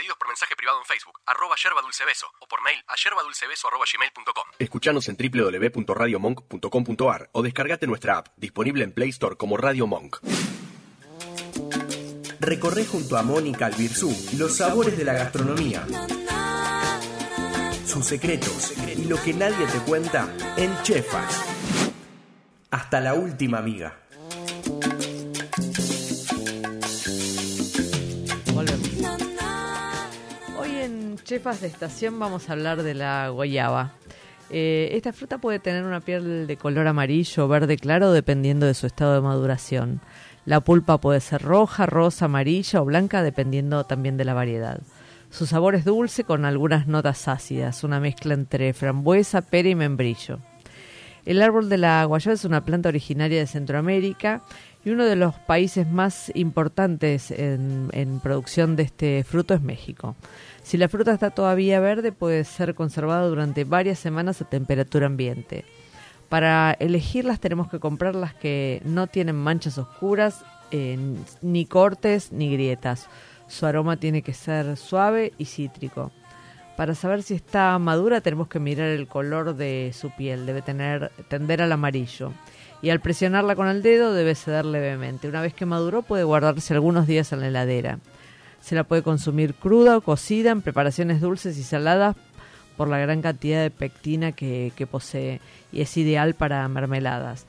Speaker 4: Pedidos por mensaje privado en Facebook, arroba yerba dulce beso, o por mail a yerbadulcebeso arroba gmail.com. Escuchanos en www.radiomonk.com.ar o descargate nuestra app, disponible en Play Store como Radio Monk. Recorre junto a Mónica Albirzú los sabores de la gastronomía, sus secretos y lo que nadie te cuenta en Chefas. Hasta la última amiga.
Speaker 1: Chefas de Estación vamos a hablar de la guayaba. Eh, esta fruta puede tener una piel de color amarillo o verde claro dependiendo de su estado de maduración. La pulpa puede ser roja, rosa, amarilla o blanca dependiendo también de la variedad. Su sabor es dulce con algunas notas ácidas, una mezcla entre frambuesa, pera y membrillo. El árbol de la guayaba es una planta originaria de Centroamérica y uno de los países más importantes en, en producción de este fruto es México. Si la fruta está todavía verde, puede ser conservada durante varias semanas a temperatura ambiente. Para elegirlas tenemos que comprar las que no tienen manchas oscuras, eh, ni cortes, ni grietas. Su aroma tiene que ser suave y cítrico. Para saber si está madura tenemos que mirar el color de su piel, debe tener, tender al amarillo. Y al presionarla con el dedo debe ceder levemente. Una vez que maduró puede guardarse algunos días en la heladera. Se la puede consumir cruda o cocida en preparaciones dulces y saladas por la gran cantidad de pectina que, que posee y es ideal para mermeladas.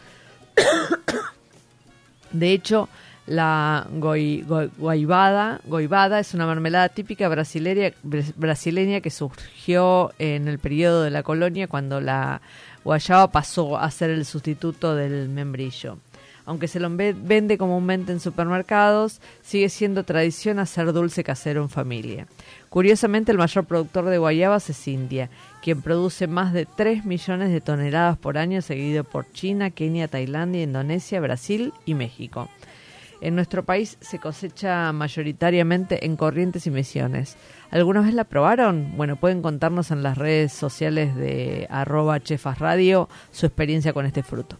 Speaker 1: de hecho, la goi, goi, goibada, goibada es una mermelada típica brasileña, brasileña que surgió en el periodo de la colonia cuando la guayaba pasó a ser el sustituto del membrillo. Aunque se lo vende comúnmente en supermercados, sigue siendo tradición hacer dulce casero en familia. Curiosamente, el mayor productor de guayabas es India, quien produce más de 3 millones de toneladas por año, seguido por China, Kenia, Tailandia, Indonesia, Brasil y México. En nuestro país se cosecha mayoritariamente en Corrientes y Misiones. ¿Alguna vez la probaron? Bueno, pueden contarnos en las redes sociales de arroba chefasradio su experiencia con este fruto.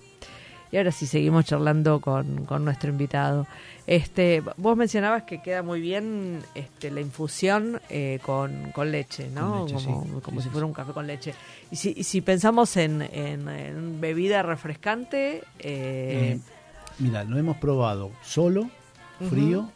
Speaker 1: Y ahora sí, seguimos charlando con, con, nuestro invitado. Este, vos mencionabas que queda muy bien este, la infusión eh, con, con, leche, ¿no?
Speaker 2: Con leche,
Speaker 1: como
Speaker 2: sí.
Speaker 1: como
Speaker 2: Sí,
Speaker 1: si
Speaker 2: sí,
Speaker 1: fuera un café con leche. Y si, y si pensamos en, en, en bebida refrescante, eh,
Speaker 2: Eh, mira, lo hemos probado solo, frío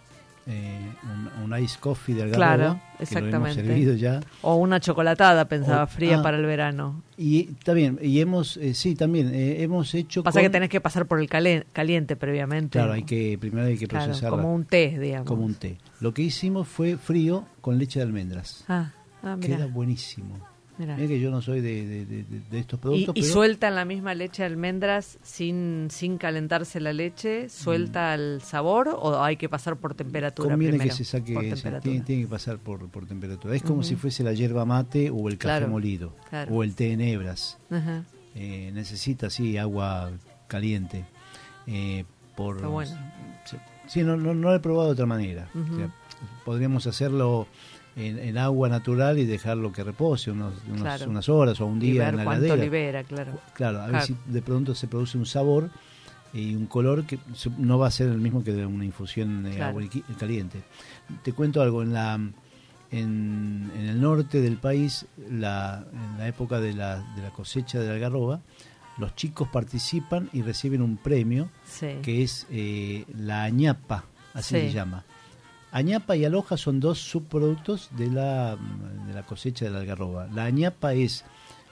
Speaker 2: eh, un, un ice coffee de algarroba,
Speaker 1: Claro,
Speaker 2: que lo hemos
Speaker 1: exactamente.
Speaker 2: servido ya.
Speaker 1: O una chocolatada, pensaba,
Speaker 2: O-
Speaker 1: fría
Speaker 2: ah.
Speaker 1: para el verano.
Speaker 2: Y también, y hemos, eh, sí, también, eh, hemos hecho...
Speaker 1: Pasa
Speaker 2: con-
Speaker 1: que tenés que pasar por el calen- caliente previamente.
Speaker 2: Claro, hay que, primero hay que
Speaker 1: Claro,
Speaker 2: procesarla
Speaker 1: como un té, digamos.
Speaker 2: como un té. Lo que hicimos fue frío con leche de almendras.
Speaker 1: Ah, ah mira.
Speaker 2: Queda buenísimo.
Speaker 1: Mira.
Speaker 2: Que yo no soy de, de- de- de- de estos
Speaker 1: Y,
Speaker 2: productos,
Speaker 1: y
Speaker 2: pero
Speaker 1: suelta la misma leche de almendras sin, sin calentarse la leche, suelta el sabor o hay que pasar por temperatura
Speaker 2: conviene
Speaker 1: primero.
Speaker 2: que se saque, tiene, tiene que pasar por, por temperatura. Es como si fuese la yerba mate o el café
Speaker 1: Claro,
Speaker 2: molido
Speaker 1: claro.
Speaker 2: o el té en hebras. Eh, necesita, sí, agua caliente. Eh, por,
Speaker 1: Está bueno.
Speaker 2: Sí, no, no, no lo he probado de otra manera. O sea, podríamos hacerlo en, en agua natural y dejarlo que repose unos, unos-
Speaker 1: Claro.
Speaker 2: unas horas o un
Speaker 1: y
Speaker 2: día
Speaker 1: ver
Speaker 2: en la
Speaker 1: cuánto
Speaker 2: heladera.
Speaker 1: libera, claro.
Speaker 2: Claro, a ver
Speaker 1: Claro.
Speaker 2: si de pronto se produce un sabor y un color que no va a ser el mismo que de una infusión de
Speaker 1: Claro.
Speaker 2: agua caliente. Te cuento algo, en la en, en el norte del país, la, en la época de la, de la cosecha de la algarroba, los chicos participan y reciben un premio
Speaker 1: Sí.
Speaker 2: que es eh, la añapa, así
Speaker 1: Sí.
Speaker 2: se llama. Añapa y aloja son dos subproductos de la, de la cosecha de la algarroba. La añapa es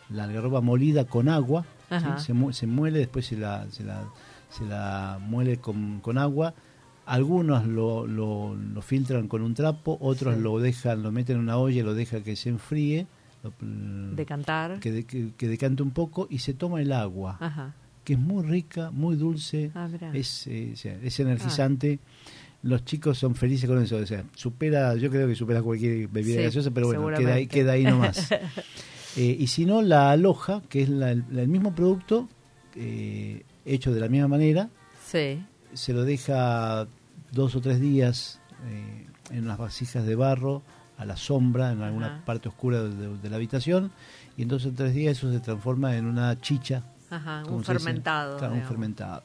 Speaker 2: la algarroba molida con agua, se, mu- se muele, después se la, se la, se la muele con, con agua. Algunos lo, lo, lo filtran con un trapo, otros
Speaker 1: Sí.
Speaker 2: lo dejan, lo meten en una olla y lo dejan que se enfríe, lo-
Speaker 1: Decantar.
Speaker 2: que, de- que- que decante un poco y se toma el agua,
Speaker 1: Ajá.
Speaker 2: que es muy rica, muy dulce,
Speaker 1: Ah, mirá.
Speaker 2: es, eh, es energizante. Los chicos son felices con eso. O sea, supera, yo creo que supera cualquier bebida
Speaker 1: Sí,
Speaker 2: gaseosa, pero bueno, queda ahí, queda ahí nomás. Eh, y si no, la aloja, que es la- el, el mismo producto, eh, hecho de la misma manera,
Speaker 1: Sí.
Speaker 2: se lo deja dos o tres días eh, en unas vasijas de barro, a la sombra, en alguna
Speaker 1: Ajá.
Speaker 2: parte oscura de, de- de la habitación, y en dos o tres días eso se transforma en una chicha.
Speaker 1: Ajá, un.
Speaker 2: Claro, fermentado.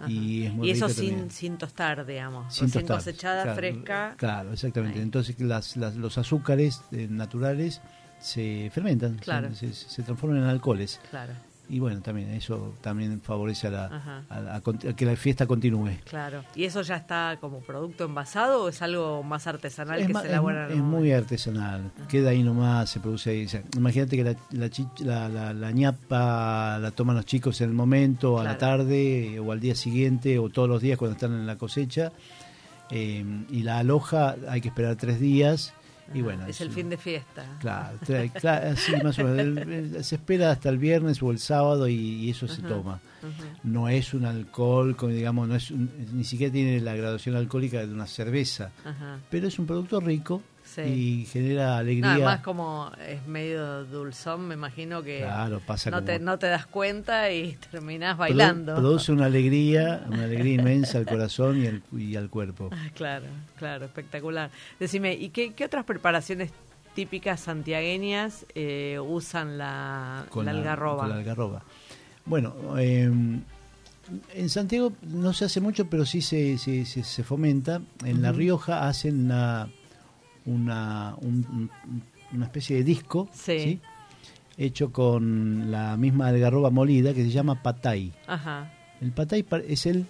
Speaker 1: Ajá.
Speaker 2: Y es muy
Speaker 1: eso sin, sin tostar, digamos.
Speaker 2: Sin tostar,
Speaker 1: cosechada,
Speaker 2: claro,
Speaker 1: fresca.
Speaker 2: Claro, exactamente.
Speaker 1: Ahí.
Speaker 2: Entonces las, las- los azúcares eh, naturales se fermentan, se-
Speaker 1: Claro.
Speaker 2: se, se transforman en alcoholes.
Speaker 1: Claro,
Speaker 2: Y bueno, también eso también favorece a, la, a la- que la fiesta continúe.
Speaker 1: claro. ¿Y eso ya está como producto envasado o es algo más artesanal que
Speaker 2: ma-
Speaker 1: se elabora en
Speaker 2: es
Speaker 1: el
Speaker 2: muy artesanal, queda ahí nomás, se produce ahí. o sea, imagínate que la, la, chich- la, la- la ñapa la toman los chicos en el momento, a la tarde eh, o al día siguiente o todos los días cuando están en la cosecha. eh, y la aloja hay que esperar tres días. Y
Speaker 1: Ajá,
Speaker 2: bueno,
Speaker 1: es el fin de fiesta.
Speaker 2: Claro, tra- cla- sí, más o menos. Se espera hasta el viernes o el sábado y, y eso se toma. No es un alcohol, digamos, no es un- ni siquiera tiene la graduación alcohólica de una cerveza, pero es un producto rico
Speaker 1: Sí.
Speaker 2: y genera
Speaker 1: No,
Speaker 2: alegría.
Speaker 1: además como es medio dulzón, me imagino que
Speaker 2: Claro, pasa
Speaker 1: no,
Speaker 2: como-
Speaker 1: te, no te das cuenta y terminás
Speaker 2: produ-
Speaker 1: bailando.
Speaker 2: Produce una alegría, una alegría inmensa al corazón y al, y al cuerpo.
Speaker 1: Ah, claro, claro, espectacular. Decime, ¿y qué, qué otras preparaciones típicas santiagueñas eh, usan la, la algarroba?
Speaker 2: con la algarroba. Bueno, eh, en Santiago no se hace mucho, pero sí se, se, se- se fomenta. En La. Rioja hacen una, una, un- un- una especie de disco
Speaker 1: Sí.
Speaker 2: hecho con la misma algarroba molida que se llama patay.
Speaker 1: Ajá,
Speaker 2: El patay pa- es el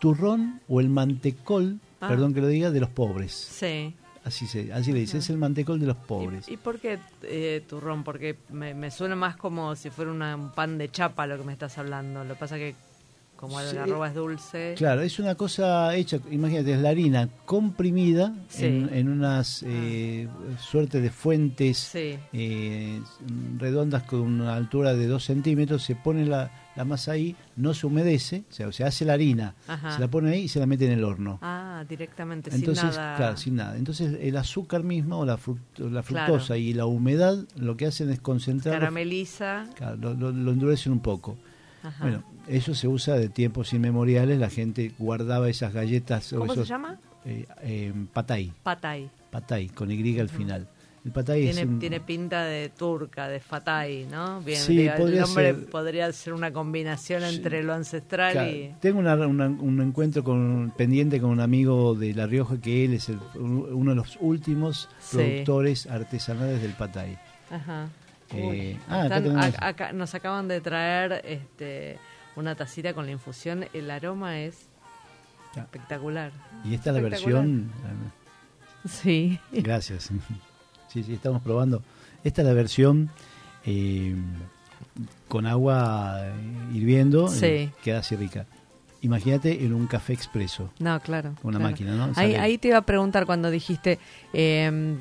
Speaker 2: turrón o el mantecol,
Speaker 1: Ah.
Speaker 2: perdón que lo diga, de los pobres.
Speaker 1: sí.
Speaker 2: Así, se, así le dice, es el mantecol de los pobres.
Speaker 1: ¿Y, y por qué eh, turrón? Porque me, me suena más como si fuera una- un pan de chapa lo que me estás hablando. Lo que pasa que como la
Speaker 2: Sí.
Speaker 1: algarroba es dulce.
Speaker 2: Claro, es una cosa hecha, imagínate, es la harina comprimida
Speaker 1: Sí.
Speaker 2: en, en unas eh, suerte de fuentes
Speaker 1: Sí,
Speaker 2: eh, redondas con una altura de 2 centímetros, se pone la, la masa ahí, no se humedece, o sea, se hace la harina,
Speaker 1: Ajá.
Speaker 2: se la pone ahí y se la mete en el horno.
Speaker 1: Ah, directamente,
Speaker 2: Entonces,
Speaker 1: sin nada.
Speaker 2: claro, sin nada. Entonces, el azúcar mismo, o la, fruct- la
Speaker 1: Claro.
Speaker 2: fructosa y la humedad, lo que hacen es concentrar,
Speaker 1: Carameliza.
Speaker 2: claro, lo, lo- lo endurecen un poco.
Speaker 1: Ajá.
Speaker 2: Bueno, eso se usa de tiempos inmemoriales, la gente guardaba esas galletas o
Speaker 1: ¿Cómo se llama?
Speaker 2: eh, eh, patay,
Speaker 1: Patay.
Speaker 2: patay con Y al final. El patay es
Speaker 1: Tiene,
Speaker 2: un-
Speaker 1: tiene pinta de turca, de fatay, ¿no? Bien,
Speaker 2: Sí,
Speaker 1: el nombre
Speaker 2: ser.
Speaker 1: podría ser una combinación
Speaker 2: Sí.
Speaker 1: entre lo ancestral
Speaker 2: Claro,
Speaker 1: y...
Speaker 2: Tengo una- una- un encuentro con pendiente con un amigo de La Rioja que él es el- uno de los últimos
Speaker 1: Sí.
Speaker 2: productores artesanales del patay.
Speaker 1: Ajá.
Speaker 2: Eh,
Speaker 1: Uy,
Speaker 2: ah,
Speaker 1: están- acá- nos acaban de traer este, una tacita con la infusión. El aroma es. Espectacular.
Speaker 2: Y esta es la versión...
Speaker 1: Sí.
Speaker 2: Gracias. Sí, sí, estamos probando. Esta es la versión eh, con agua hirviendo,
Speaker 1: Sí.
Speaker 2: eh, queda así rica. Imagínate en un café expreso,
Speaker 1: No, claro.
Speaker 2: una
Speaker 1: claro.
Speaker 2: máquina, ¿no?
Speaker 1: Ahí, ahí te iba a preguntar cuando dijiste, eh,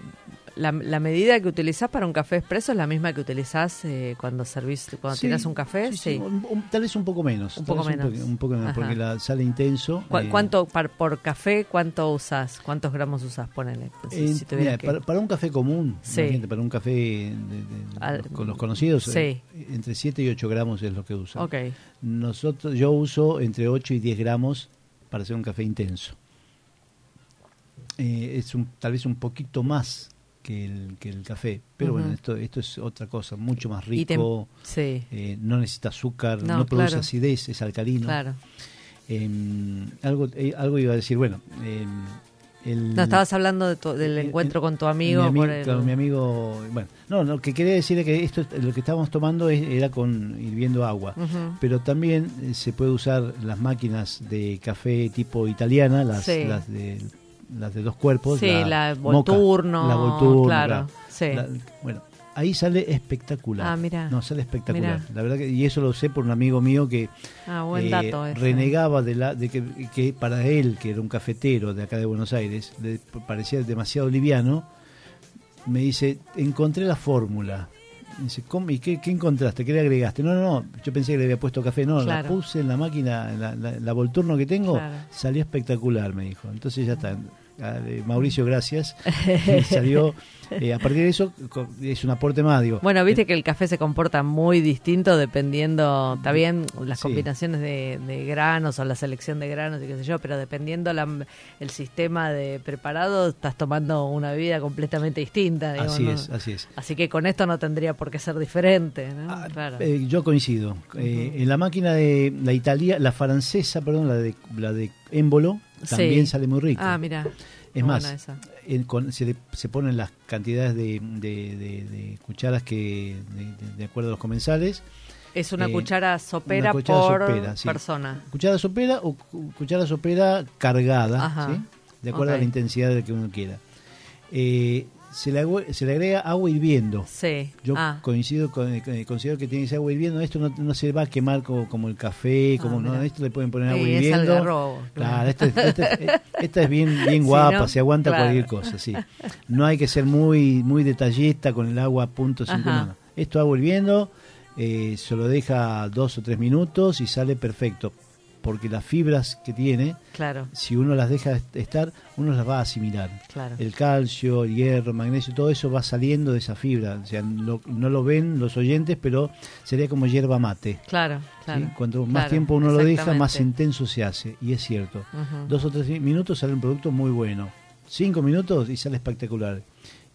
Speaker 1: la, la medida que utilizás para un café expreso es la misma que utilizás eh, cuando servís, cuando
Speaker 2: Sí,
Speaker 1: tirás un café, sí.
Speaker 2: un- un- tal vez un poco menos.
Speaker 1: Un poco menos.
Speaker 2: poqu- Un, poco menos,
Speaker 1: Ajá.
Speaker 2: porque la sale intenso.
Speaker 1: ¿Cu-
Speaker 2: eh,
Speaker 1: ¿Cuánto par- por café cuánto usás? ¿Cuántos gramos usás? Ponele.
Speaker 2: Eh,
Speaker 1: si
Speaker 2: mira,
Speaker 1: que-
Speaker 2: para, para un café común,
Speaker 1: Sí.
Speaker 2: para un café de- de-
Speaker 1: Al-
Speaker 2: con los conocidos,
Speaker 1: sí.
Speaker 2: eh, entre 7 y 8 gramos es lo que usan.
Speaker 1: Ok,
Speaker 2: Nosotros, yo uso entre 8 y 10 gramos para hacer un café intenso. Eh, es un, tal vez un poquito más que el, que el café, pero bueno, esto, esto es otra cosa, mucho más rico,
Speaker 1: sí,
Speaker 2: eh, no necesita azúcar,
Speaker 1: No,
Speaker 2: no, produce
Speaker 1: claro.
Speaker 2: acidez, es alcalino.
Speaker 1: claro.
Speaker 2: Eh, algo, eh, algo iba a decir, bueno, eh, el,
Speaker 1: No, estabas hablando de tu- del
Speaker 2: el-
Speaker 1: encuentro con tu amigo.
Speaker 2: mi amigo,
Speaker 1: por el-
Speaker 2: claro, mi amigo, bueno, no, lo que quería decir es que esto, lo que estábamos tomando es- era con hirviendo agua. Pero también eh, se puede usar las máquinas de café tipo italiana, las,
Speaker 1: Sí.
Speaker 2: las, de, las de dos cuerpos.
Speaker 1: Sí, la
Speaker 2: Moca,
Speaker 1: Volturno,
Speaker 2: la Volturno,
Speaker 1: claro, sí.
Speaker 2: La- bueno, ahí sale espectacular.
Speaker 1: Ah, mirá.
Speaker 2: No, sale espectacular.
Speaker 1: Mirá.
Speaker 2: La verdad que, y eso lo sé por un amigo mío que
Speaker 1: Ah,
Speaker 2: eh,
Speaker 1: dato
Speaker 2: renegaba de, la, de que, que para él, que era un cafetero de acá de Buenos Aires, le parecía demasiado liviano. Me dice, encontré la fórmula. Me Dice, ¿cómo? ¿y qué, qué encontraste? ¿Qué le agregaste? No, no, no, yo pensé que le había puesto café. No,
Speaker 1: Claro.
Speaker 2: la puse en la máquina, en la, la, la Volturno que tengo,
Speaker 1: Claro.
Speaker 2: salió espectacular, me dijo. Entonces ya está. Ah, eh, Mauricio, gracias. Salió, eh, a partir de eso, es un aporte más, digo.
Speaker 1: Bueno, viste
Speaker 2: Eh,
Speaker 1: que el café se comporta muy distinto dependiendo, está bien, las
Speaker 2: Sí.
Speaker 1: combinaciones de, de granos o la selección de granos y qué sé yo, pero dependiendo la, el sistema de preparado, estás tomando una bebida completamente distinta. digamos,
Speaker 2: Así
Speaker 1: ¿no?
Speaker 2: es, así es.
Speaker 1: Así que con esto no tendría por qué ser diferente, ¿no?
Speaker 2: Ah,
Speaker 1: Claro.
Speaker 2: eh, yo coincido. Eh, en la máquina de la Italia, la francesa, perdón, la de la de émbolo, también
Speaker 1: Sí.
Speaker 2: sale muy rico.
Speaker 1: Ah, mira.
Speaker 2: es más,
Speaker 1: esa.
Speaker 2: con- se, le- se ponen las cantidades de, de- de- de cucharas que de, acuerdo a los comensales.
Speaker 1: Es una
Speaker 2: eh,
Speaker 1: cuchara sopera
Speaker 2: una cuchara
Speaker 1: por
Speaker 2: sopera, sí.
Speaker 1: persona.
Speaker 2: Cuchara sopera o cu- cuchara sopera cargada. ¿sí? de acuerdo a la intensidad de que uno quiera. Eh, se, le se le agrega agua hirviendo.
Speaker 1: Sí.
Speaker 2: Yo
Speaker 1: ah,
Speaker 2: coincido con, eh, considero que tiene que ser agua hirviendo. Esto no, no se va a quemar como, como el café,
Speaker 1: Ah,
Speaker 2: como no, esto le pueden poner agua
Speaker 1: sí, es
Speaker 2: hirviendo.
Speaker 1: algarrobo.
Speaker 2: Claro, esta es, esta es- esta es bien, bien guapa,
Speaker 1: ¿no?
Speaker 2: se aguanta
Speaker 1: Claro.
Speaker 2: cualquier cosa, sí. No hay que ser muy muy detallista con el agua a punto cinco. Esto agua hirviendo, eh, se lo deja dos o tres minutos y sale perfecto. Porque las fibras que tiene,
Speaker 1: Claro,
Speaker 2: si uno las deja est- estar, uno las va a asimilar.
Speaker 1: claro.
Speaker 2: El calcio, el hierro, magnesio, todo eso va saliendo de esa fibra. O sea, lo- no lo ven los oyentes, pero sería como hierba mate.
Speaker 1: Claro, claro.
Speaker 2: ¿sí? Cuanto más
Speaker 1: claro,
Speaker 2: tiempo uno lo deja, más intenso se hace. Y es cierto. Dos o tres minutos sale un producto muy bueno. Cinco minutos y sale espectacular.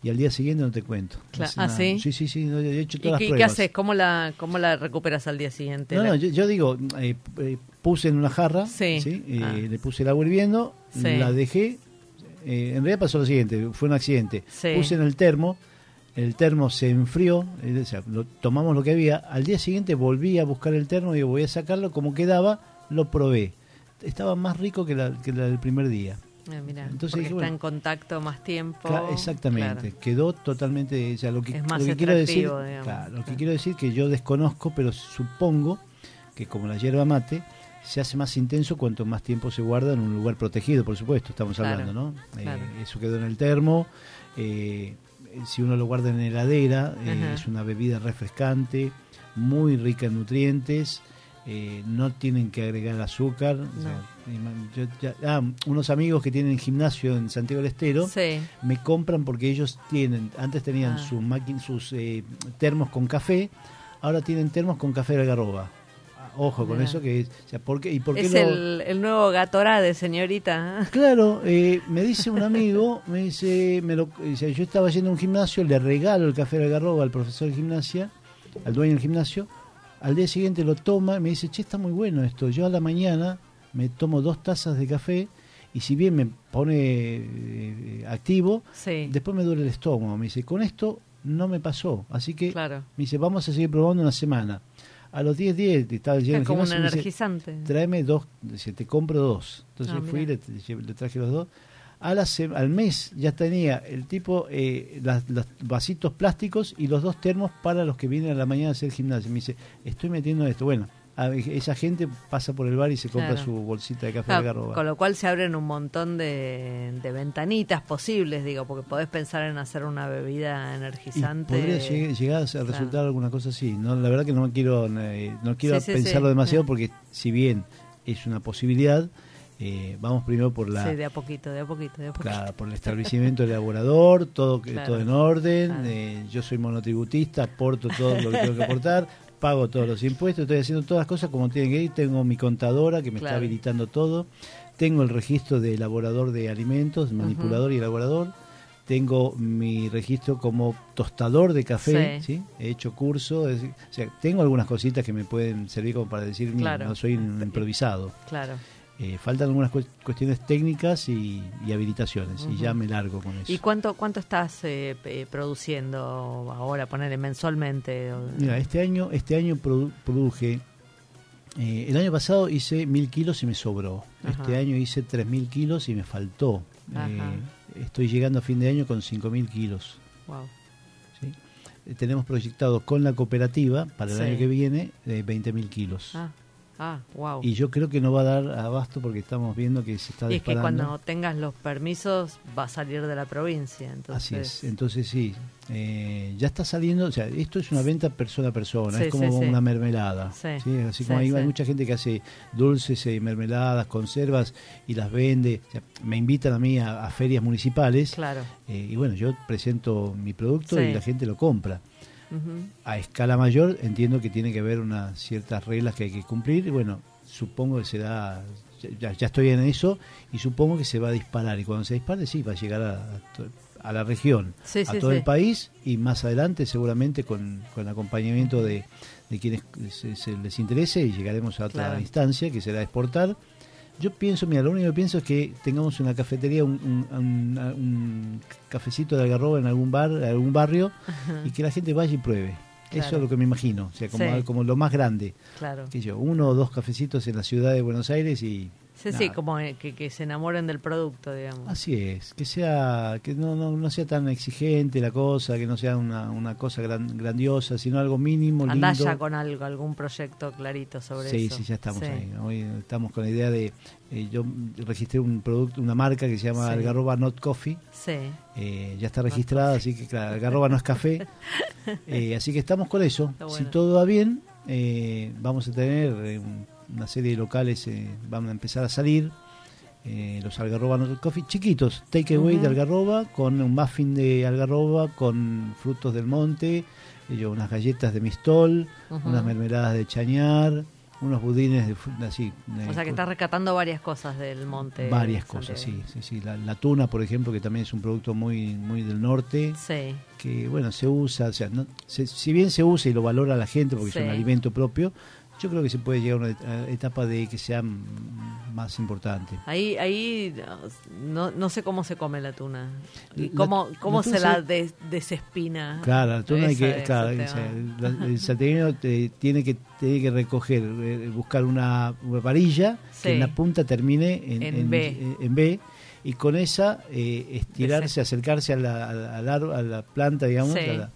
Speaker 2: Y al día siguiente no te cuento.
Speaker 1: Cla-
Speaker 2: Es
Speaker 1: ¿Ah, sí?
Speaker 2: Sí, sí, sí. no, He hecho
Speaker 1: ¿Y
Speaker 2: todas
Speaker 1: qué,
Speaker 2: las
Speaker 1: qué
Speaker 2: pruebas.
Speaker 1: haces? ¿Cómo la, ¿Cómo la recuperas al día siguiente?
Speaker 2: No, yo, yo digo, eh, eh, puse en una jarra,
Speaker 1: Sí.
Speaker 2: Eh,
Speaker 1: Ah.
Speaker 2: le puse el agua hirviendo,
Speaker 1: Sí.
Speaker 2: la dejé. en realidad pasó lo siguiente, fue un accidente.
Speaker 1: Sí.
Speaker 2: Puse en el termo, el termo se enfrió, o sea, lo- tomamos lo que había. Al día siguiente volví a buscar el termo, digo, voy a sacarlo, como quedaba, lo probé. Estaba más rico que la, que la del primer día.
Speaker 1: Ah,
Speaker 2: Entonces
Speaker 1: porque está en contacto más tiempo.
Speaker 2: Exactamente,
Speaker 1: Claro.
Speaker 2: quedó totalmente, o sea, lo que,
Speaker 1: Es más
Speaker 2: lo que quiero decir,
Speaker 1: atractivo, digamos.
Speaker 2: claro, lo que quiero decir que yo desconozco, pero supongo que como la hierba mate se hace más intenso cuanto más tiempo se guarda en un lugar protegido, por supuesto, estamos hablando, ¿no? Eh, eso quedó en el termo, eh, si uno lo guarda en heladera, eh, es una bebida refrescante, muy rica en nutrientes, eh, no tienen que agregar azúcar. o sea, ima- yo ya- ah, unos amigos que tienen gimnasio en Santiago del Estero,
Speaker 1: Sí,
Speaker 2: me compran porque ellos tienen, antes tenían
Speaker 1: Ah.
Speaker 2: sus sus eh, termos con café, ahora tienen termos con café de algarroba. Ah, Ojo con eso que es, o sea, ¿por qué, y por qué
Speaker 1: es
Speaker 2: lo-
Speaker 1: el, el nuevo Gatorade, señorita.
Speaker 2: Claro, eh, me dice un amigo, me dice, me lo, dice, yo estaba yendo a un gimnasio, le regalo el café de algarroba al profesor de gimnasia, al dueño del gimnasio, al día siguiente lo toma y me dice, che, está muy bueno esto, yo a la mañana me tomo dos tazas de café y si bien me pone eh, activo,
Speaker 1: Sí,
Speaker 2: después me duele el estómago, me dice, con esto no me pasó, así que
Speaker 1: claro.
Speaker 2: me dice, vamos a seguir probando una semana. A los 10 días estaba lleno el
Speaker 1: como un
Speaker 2: me dice,
Speaker 1: energizante.
Speaker 2: tráeme dos, dice, te compro dos. Entonces
Speaker 1: Ah,
Speaker 2: fui le, le traje los dos. A la al mes ya tenía el tipo eh, las- los vasitos plásticos y los dos termos para los que vienen a la mañana a hacer gimnasio. Me dice, estoy metiendo esto. Bueno, a- esa gente pasa por el bar y se compra
Speaker 1: Claro.
Speaker 2: su bolsita de café
Speaker 1: Claro,
Speaker 2: algarroba.
Speaker 1: con lo cual se abren un montón de, de ventanitas posibles, digo, porque podés pensar en hacer una bebida
Speaker 2: Y
Speaker 1: energizante.
Speaker 2: podría lleg- llegar a
Speaker 1: Claro.
Speaker 2: resultar alguna cosa así. No, la verdad que no quiero, eh, no quiero
Speaker 1: Sí, sí,
Speaker 2: pensarlo
Speaker 1: sí.
Speaker 2: demasiado porque si bien es una posibilidad, eh, vamos primero por la,
Speaker 1: Sí, de a poquito, de a poquito, de a poquito.
Speaker 2: Claro, por el establecimiento del elaborador, todo,
Speaker 1: Claro.
Speaker 2: todo en orden.
Speaker 1: Claro.
Speaker 2: eh, yo soy monotributista, aporto todo lo que tengo que aportar, pago todos los impuestos, estoy haciendo todas las cosas como tienen que ir. Tengo mi contadora que me está habilitando todo. Tengo el registro de elaborador de alimentos, manipulador y elaborador. Tengo mi registro como tostador de café,
Speaker 1: Sí.
Speaker 2: ¿sí? he hecho curso, es o sea, tengo algunas cositas que me pueden servir como para decir, mira,
Speaker 1: Claro.
Speaker 2: no soy un improvisado.
Speaker 1: Claro.
Speaker 2: Eh, faltan algunas cues- cuestiones técnicas y, y habilitaciones, y ya me largo con eso.
Speaker 1: ¿Y cuánto cuánto estás eh, produciendo ahora, ponerle mensualmente?
Speaker 2: Mira, este año, este año produ- produje, eh, el año pasado hice mil kilos y me sobró. Este año hice tres mil kilos y me faltó. Eh, estoy llegando a fin de año con cinco mil kilos.
Speaker 1: Wow.
Speaker 2: ¿sí? Eh, tenemos proyectado con la cooperativa para el
Speaker 1: Sí.
Speaker 2: año que viene 20 mil kilos.
Speaker 1: Ah, ah, wow.
Speaker 2: Y yo creo que no va a dar abasto porque estamos viendo que se está
Speaker 1: Y es que cuando tengas los permisos va a salir de la provincia. Entonces,
Speaker 2: Así es, entonces sí, eh, ya está saliendo, o sea, esto es una venta persona a persona,
Speaker 1: Sí,
Speaker 2: es como
Speaker 1: sí,
Speaker 2: una mermelada,
Speaker 1: Sí,
Speaker 2: ¿sí? así como hay, mucha gente que hace dulces y mermeladas, conservas y las vende, o sea, me invitan a mí a, a ferias municipales
Speaker 1: Claro.
Speaker 2: eh, y bueno, yo presento mi producto y la gente lo compra. A escala mayor entiendo que tiene que haber unas ciertas reglas que hay que cumplir y bueno, supongo que será, ya, ya estoy en eso y supongo que se va a disparar y cuando se dispare sí va a llegar a, a la región,
Speaker 1: Sí,
Speaker 2: a
Speaker 1: sí,
Speaker 2: todo
Speaker 1: sí.
Speaker 2: el país y más adelante seguramente con, con el acompañamiento de, de quienes se, se les interese y llegaremos a otra
Speaker 1: Claro.
Speaker 2: instancia que será exportar. Yo pienso, mira, lo único que pienso es que tengamos una cafetería, un, un- un- un cafecito de algarroba en algún bar, en algún barrio y que la gente vaya y pruebe. Eso es lo que me imagino, o sea, como,
Speaker 1: Sí.
Speaker 2: como lo más grande.
Speaker 1: Claro.
Speaker 2: Que yo, uno o dos cafecitos en la ciudad de Buenos Aires y.
Speaker 1: Sí, sí, como eh, que, que se enamoren del producto, digamos.
Speaker 2: Así es, que sea que no, no, no sea tan exigente la cosa, que no sea una, una cosa gran- grandiosa, sino algo mínimo,
Speaker 1: Andá
Speaker 2: lindo.
Speaker 1: ya con algo, algún proyecto clarito sobre
Speaker 2: sí,
Speaker 1: eso.
Speaker 2: sí, ya estamos
Speaker 1: Sí.
Speaker 2: ahí. Hoy estamos con la idea de. eh, yo registré un producto, una marca que se llama
Speaker 1: Sí.
Speaker 2: Algarroba Not Coffee.
Speaker 1: Sí.
Speaker 2: Eh, ya está registrada, así que claro, Algarroba no es café. Eh, así que estamos con eso. Si todo va bien, eh, vamos a tener un- una serie de locales, eh, van a empezar a salir. eh, los Algarroba Not Coffee chiquitos, take away
Speaker 1: Ujú.
Speaker 2: de Algarroba, con un muffin de Algarroba, con frutos del monte, yo, unas galletas de Mistol,
Speaker 1: Ujú.
Speaker 2: unas mermeladas de Chañar, unos budines de así.
Speaker 1: O sea que estás rescatando varias cosas del monte.
Speaker 2: varias cosas, sí, sí, sí. La, la tuna, por ejemplo, que también es un producto muy, muy del norte,
Speaker 1: Sí.
Speaker 2: que bueno, se usa, o sea, no- se- si bien se usa y lo valora la gente porque
Speaker 1: Sí.
Speaker 2: es un alimento propio, yo creo que se puede llegar a una etapa de que sea más importante.
Speaker 1: Ahí, ahí no, no sé cómo se come la tuna. Y cómo,
Speaker 2: la
Speaker 1: cómo se la des- desespina.
Speaker 2: Claro, la tuna hay que, claro,
Speaker 1: el
Speaker 2: el te- tiene que tiene que recoger, eh, buscar una, una varilla
Speaker 1: Sí.
Speaker 2: que en la punta termine en,
Speaker 1: En B.
Speaker 2: en- B, y con esa eh, estirarse, acercarse a la, a la- a planta, digamos,
Speaker 1: Sí.
Speaker 2: a, la,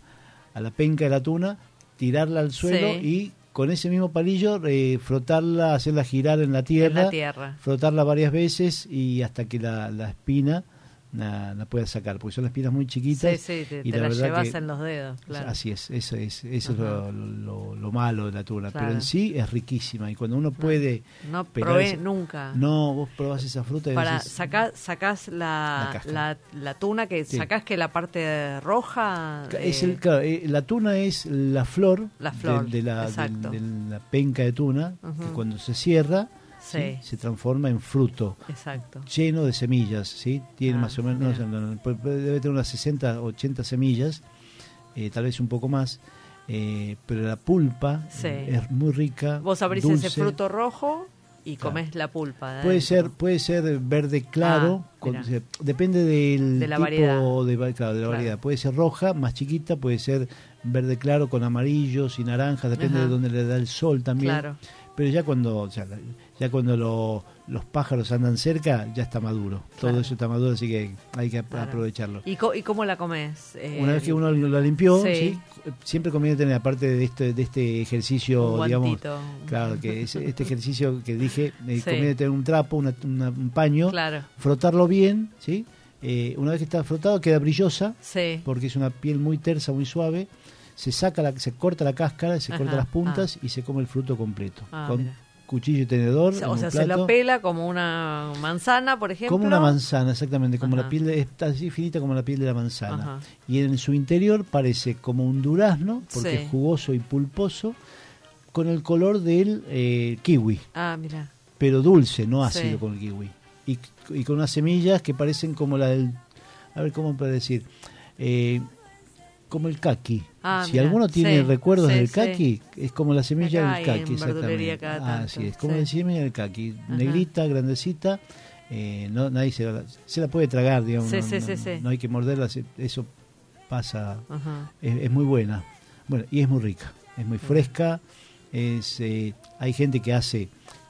Speaker 2: a la penca de la tuna, tirarla al suelo
Speaker 1: Sí.
Speaker 2: y con ese mismo palillo eh, frotarla, hacerla girar en la
Speaker 1: En
Speaker 2: tierra,
Speaker 1: la tierra.
Speaker 2: frotarla varias veces y hasta que la, la espina la, la pueda sacar, porque son las espinas muy chiquitas.
Speaker 1: Sí, sí, te,
Speaker 2: y
Speaker 1: te
Speaker 2: la
Speaker 1: la
Speaker 2: verdad
Speaker 1: llevas
Speaker 2: que-
Speaker 1: en los dedos. Claro.
Speaker 2: Así es, eso es, eso es lo, lo- lo malo de la tuna.
Speaker 1: Claro.
Speaker 2: Pero en sí es riquísima y cuando uno puede...
Speaker 1: No probé nunca.
Speaker 2: No, vos probás esa fruta y
Speaker 1: Para sacar sacás
Speaker 2: La
Speaker 1: la, la, tuna que
Speaker 2: Sí.
Speaker 1: sacás que la parte roja
Speaker 2: Es
Speaker 1: eh,
Speaker 2: el, claro, eh, la tuna es la flor,
Speaker 1: La flor,
Speaker 2: de, de la, del-
Speaker 1: exacto.
Speaker 2: de la penca de tuna, que cuando se cierra se transforma en fruto.
Speaker 1: exacto
Speaker 2: lleno de semillas, ¿sí? Tiene
Speaker 1: Ah,
Speaker 2: más o menos, no puede- puede- debe tener unas 60, 80 semillas, eh, tal vez un poco más, eh, pero la pulpa
Speaker 1: Sí.
Speaker 2: es muy rica.
Speaker 1: vos abrís
Speaker 2: dulce.
Speaker 1: ese fruto rojo y
Speaker 2: Claro.
Speaker 1: comés la pulpa de
Speaker 2: Puede ser, puede ser verde claro,
Speaker 1: Ah,
Speaker 2: con- depende del
Speaker 1: De la
Speaker 2: tipo
Speaker 1: variedad.
Speaker 2: de, va- claro, de la variedad. Puede ser roja, más chiquita, puede ser verde claro con amarillos y naranjas, depende
Speaker 1: Ajá.
Speaker 2: de dónde le da el sol también.
Speaker 1: Claro.
Speaker 2: Pero ya cuando, o sea, la- ya cuando lo- los pájaros andan cerca, ya está maduro. Todo eso está maduro, así que hay que
Speaker 1: Claro.
Speaker 2: aprovecharlo.
Speaker 1: ¿Y, co- y cómo la comes? Eh,
Speaker 2: Una vez que uno lo limpió,
Speaker 1: sí.
Speaker 2: ¿sí? siempre conviene tener, aparte de este, de este ejercicio,
Speaker 1: un
Speaker 2: digamos, claro, que es este ejercicio que dije, eh,
Speaker 1: Sí.
Speaker 2: conviene tener un trapo, una- una- un paño,
Speaker 1: Claro,
Speaker 2: frotarlo bien, ¿sí? Eh, una vez que está frotado queda brillosa,
Speaker 1: sí.
Speaker 2: porque es una piel muy tersa, muy suave. Se saca, la, se corta la cáscara, se
Speaker 1: Ajá,
Speaker 2: corta las puntas y se come el fruto completo.
Speaker 1: Ah,
Speaker 2: con
Speaker 1: mira.
Speaker 2: cuchillo y tenedor.
Speaker 1: O sea,
Speaker 2: en
Speaker 1: o se la pela como una manzana, por ejemplo.
Speaker 2: Como una manzana, exactamente, como
Speaker 1: Ajá.
Speaker 2: la piel de, está así finita como la piel de la manzana.
Speaker 1: Ajá.
Speaker 2: Y en su interior parece como un durazno, porque
Speaker 1: Sí.
Speaker 2: es jugoso y pulposo, con el color del eh, kiwi,
Speaker 1: Ah, mira.
Speaker 2: pero dulce, no ácido
Speaker 1: Sí.
Speaker 2: con el kiwi. Y, y con unas semillas que parecen como la del, a ver cómo puedo decir, eh, como el kaki.
Speaker 1: Ah,
Speaker 2: si
Speaker 1: mira,
Speaker 2: alguno tiene
Speaker 1: sí,
Speaker 2: recuerdos
Speaker 1: sí,
Speaker 2: del
Speaker 1: sí.
Speaker 2: kaki, es como la semilla
Speaker 1: Acá
Speaker 2: del
Speaker 1: verdulería
Speaker 2: exactamente.
Speaker 1: tanto,
Speaker 2: Así es, como la semilla del kaki,
Speaker 1: Ajá.
Speaker 2: negrita, grandecita, eh, no, nadie se la, se la puede tragar, digamos, no, hay que morderla, eso pasa,
Speaker 1: Ajá.
Speaker 2: es, es muy buena. Bueno, y es muy rica, es muy fresca, es eh, hay gente que hace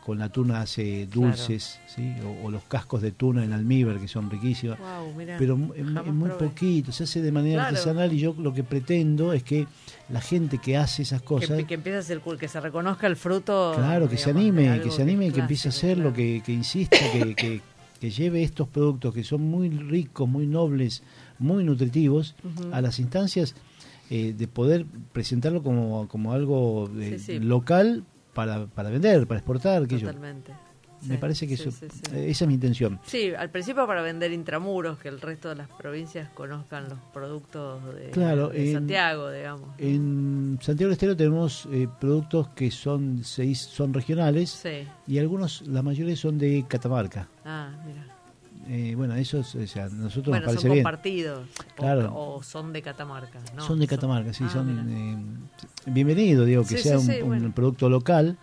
Speaker 2: con la tuna hace dulces, ¿sí? o, o los cascos de tuna en almíbar que son riquísimos
Speaker 1: Wow,
Speaker 2: pero es, muy
Speaker 1: probé.
Speaker 2: poquito, se hace de manera
Speaker 1: Claro.
Speaker 2: artesanal y yo lo que pretendo es que la gente que hace esas cosas,
Speaker 1: Que, que empiece a cool, que se reconozca el fruto.
Speaker 2: claro, que se
Speaker 1: digamos,
Speaker 2: anime, que se anime
Speaker 1: es
Speaker 2: que empiece a hacerlo,
Speaker 1: claro.
Speaker 2: que, que insista, que, que, que lleve estos productos que son muy ricos, muy nobles, muy nutritivos a las instancias eh, de poder presentarlo como, como algo eh,
Speaker 1: Sí, sí.
Speaker 2: local para, para vender, para exportar, que yo.
Speaker 1: Totalmente.
Speaker 2: Me
Speaker 1: Sí,
Speaker 2: parece que
Speaker 1: sí,
Speaker 2: eso,
Speaker 1: sí,
Speaker 2: eh, esa es mi intención.
Speaker 1: Sí, al principio para vender intramuros, que el resto de las provincias conozcan los productos de,
Speaker 2: Claro,
Speaker 1: de
Speaker 2: en-
Speaker 1: Santiago, digamos.
Speaker 2: En Santiago del Estero tenemos eh, productos que son seis, son regionales
Speaker 1: Sí.
Speaker 2: y algunos, la mayoría son de Catamarca.
Speaker 1: Ah, mira.
Speaker 2: Eh, bueno, esos, o sea, nosotros
Speaker 1: Bueno,
Speaker 2: nos parece
Speaker 1: son
Speaker 2: bien.
Speaker 1: compartidos.
Speaker 2: Claro.
Speaker 1: O, son de Catamarca. ¿no?
Speaker 2: son de Catamarca, sí,
Speaker 1: Ah,
Speaker 2: son eh, bienvenido, digo, que
Speaker 1: Sí,
Speaker 2: sea
Speaker 1: sí,
Speaker 2: un, producto local,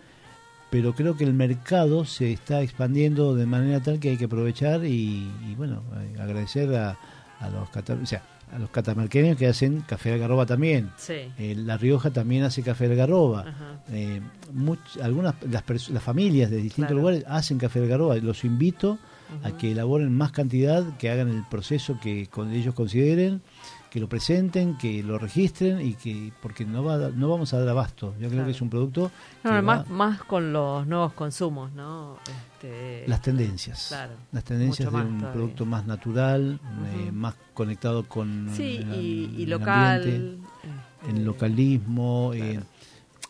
Speaker 2: pero creo que el mercado se está expandiendo de manera tal que hay que aprovechar y, y, bueno, eh, agradecer a, a los cata- o sea, a los catamarqueños que hacen café de algarroba también.
Speaker 1: Sí.
Speaker 2: Eh, la Rioja también hace café de algarroba. Eh, much- algunas las, las familias de distintos
Speaker 1: Claro.
Speaker 2: lugares hacen café de algarroba. Los invito a que elaboren más cantidad, que hagan el proceso que con ellos consideren, que lo presenten, que lo registren y que porque no va a no vamos a dar abasto. Yo creo
Speaker 1: Claro.
Speaker 2: que es un producto
Speaker 1: No, más, más con los nuevos consumos, ¿no? Este,
Speaker 2: las tendencias,
Speaker 1: Claro,
Speaker 2: las tendencias de un
Speaker 1: todavía.
Speaker 2: producto más natural, eh, más conectado con
Speaker 1: Sí,
Speaker 2: el-
Speaker 1: y, y
Speaker 2: el
Speaker 1: local.
Speaker 2: ambiente.
Speaker 1: este,
Speaker 2: el localismo, eh,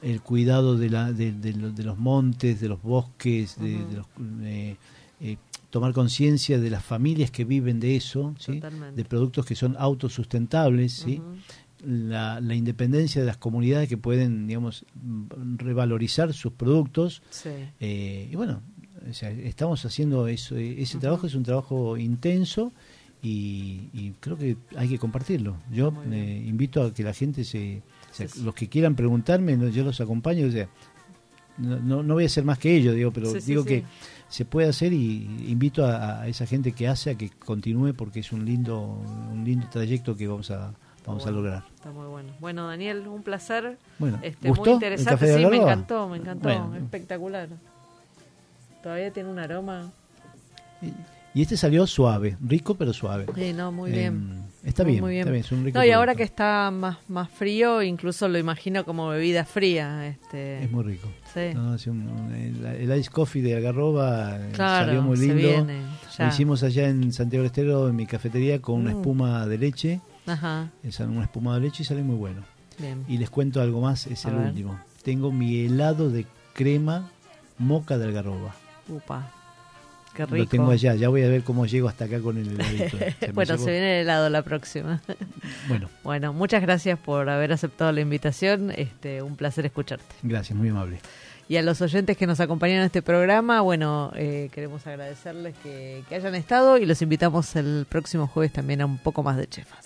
Speaker 2: el cuidado de, la, de, de de los montes, de los bosques, de los, eh, eh, tomar conciencia de las familias que viven de eso, de productos que son autosustentables, la, la independencia de las comunidades que pueden, digamos, revalorizar sus productos.
Speaker 1: Sí.
Speaker 2: eh, y bueno, o sea, estamos haciendo eso, eh, ese trabajo es un trabajo intenso y, y creo que hay que compartirlo. Yo eh, invito a que la gente se,
Speaker 1: Sí, sí.
Speaker 2: los que quieran preguntarme, yo los acompaño, o sea, no, no, voy a ser más que ellos, digo, pero digo que se puede hacer y invito a, a esa gente que hace a que continúe porque es un lindo un lindo trayecto que vamos a vamos
Speaker 1: bueno.
Speaker 2: a lograr.
Speaker 1: Está muy bueno. Bueno, Daniel, un placer.
Speaker 2: Bueno,
Speaker 1: Este,
Speaker 2: ¿gustó
Speaker 1: muy
Speaker 2: el
Speaker 1: interesante.
Speaker 2: café de
Speaker 1: Sí, me encantó, me encantó.
Speaker 2: Bueno.
Speaker 1: Espectacular. Todavía tiene un aroma.
Speaker 2: Y este salió suave, rico pero suave.
Speaker 1: Sí, no, muy
Speaker 2: Eh,
Speaker 1: bien.
Speaker 2: Está bien,
Speaker 1: muy bien.
Speaker 2: está bien, es un rico
Speaker 1: No, y ahora que está más, más frío, incluso lo imagino como bebida fría. Este,
Speaker 2: es muy rico.
Speaker 1: sí.
Speaker 2: No, un- un- el, el ice coffee de algarroba eh,
Speaker 1: claro,
Speaker 2: salió muy
Speaker 1: se
Speaker 2: lindo.
Speaker 1: viene, ya.
Speaker 2: Lo hicimos allá en Santiago del Estero, en mi cafetería, con una
Speaker 1: Mm.
Speaker 2: espuma de leche.
Speaker 1: Ajá,
Speaker 2: Es una espuma de leche y sale muy bueno.
Speaker 1: bien.
Speaker 2: Y les cuento algo más, es
Speaker 1: A
Speaker 2: el
Speaker 1: ver.
Speaker 2: último. Tengo mi helado de crema moca de algarroba.
Speaker 1: Upa, qué rico.
Speaker 2: Lo tengo allá, ya voy a ver cómo llego hasta acá con el heladito. Se
Speaker 1: bueno, se viene el helado la próxima.
Speaker 2: Bueno,
Speaker 1: bueno, muchas gracias por haber aceptado la invitación. Este, un placer escucharte.
Speaker 2: gracias, muy amable.
Speaker 1: Y a los oyentes que nos acompañaron en este programa, bueno, eh, queremos agradecerles que, que hayan estado y los invitamos el próximo jueves también a un poco más de chefas.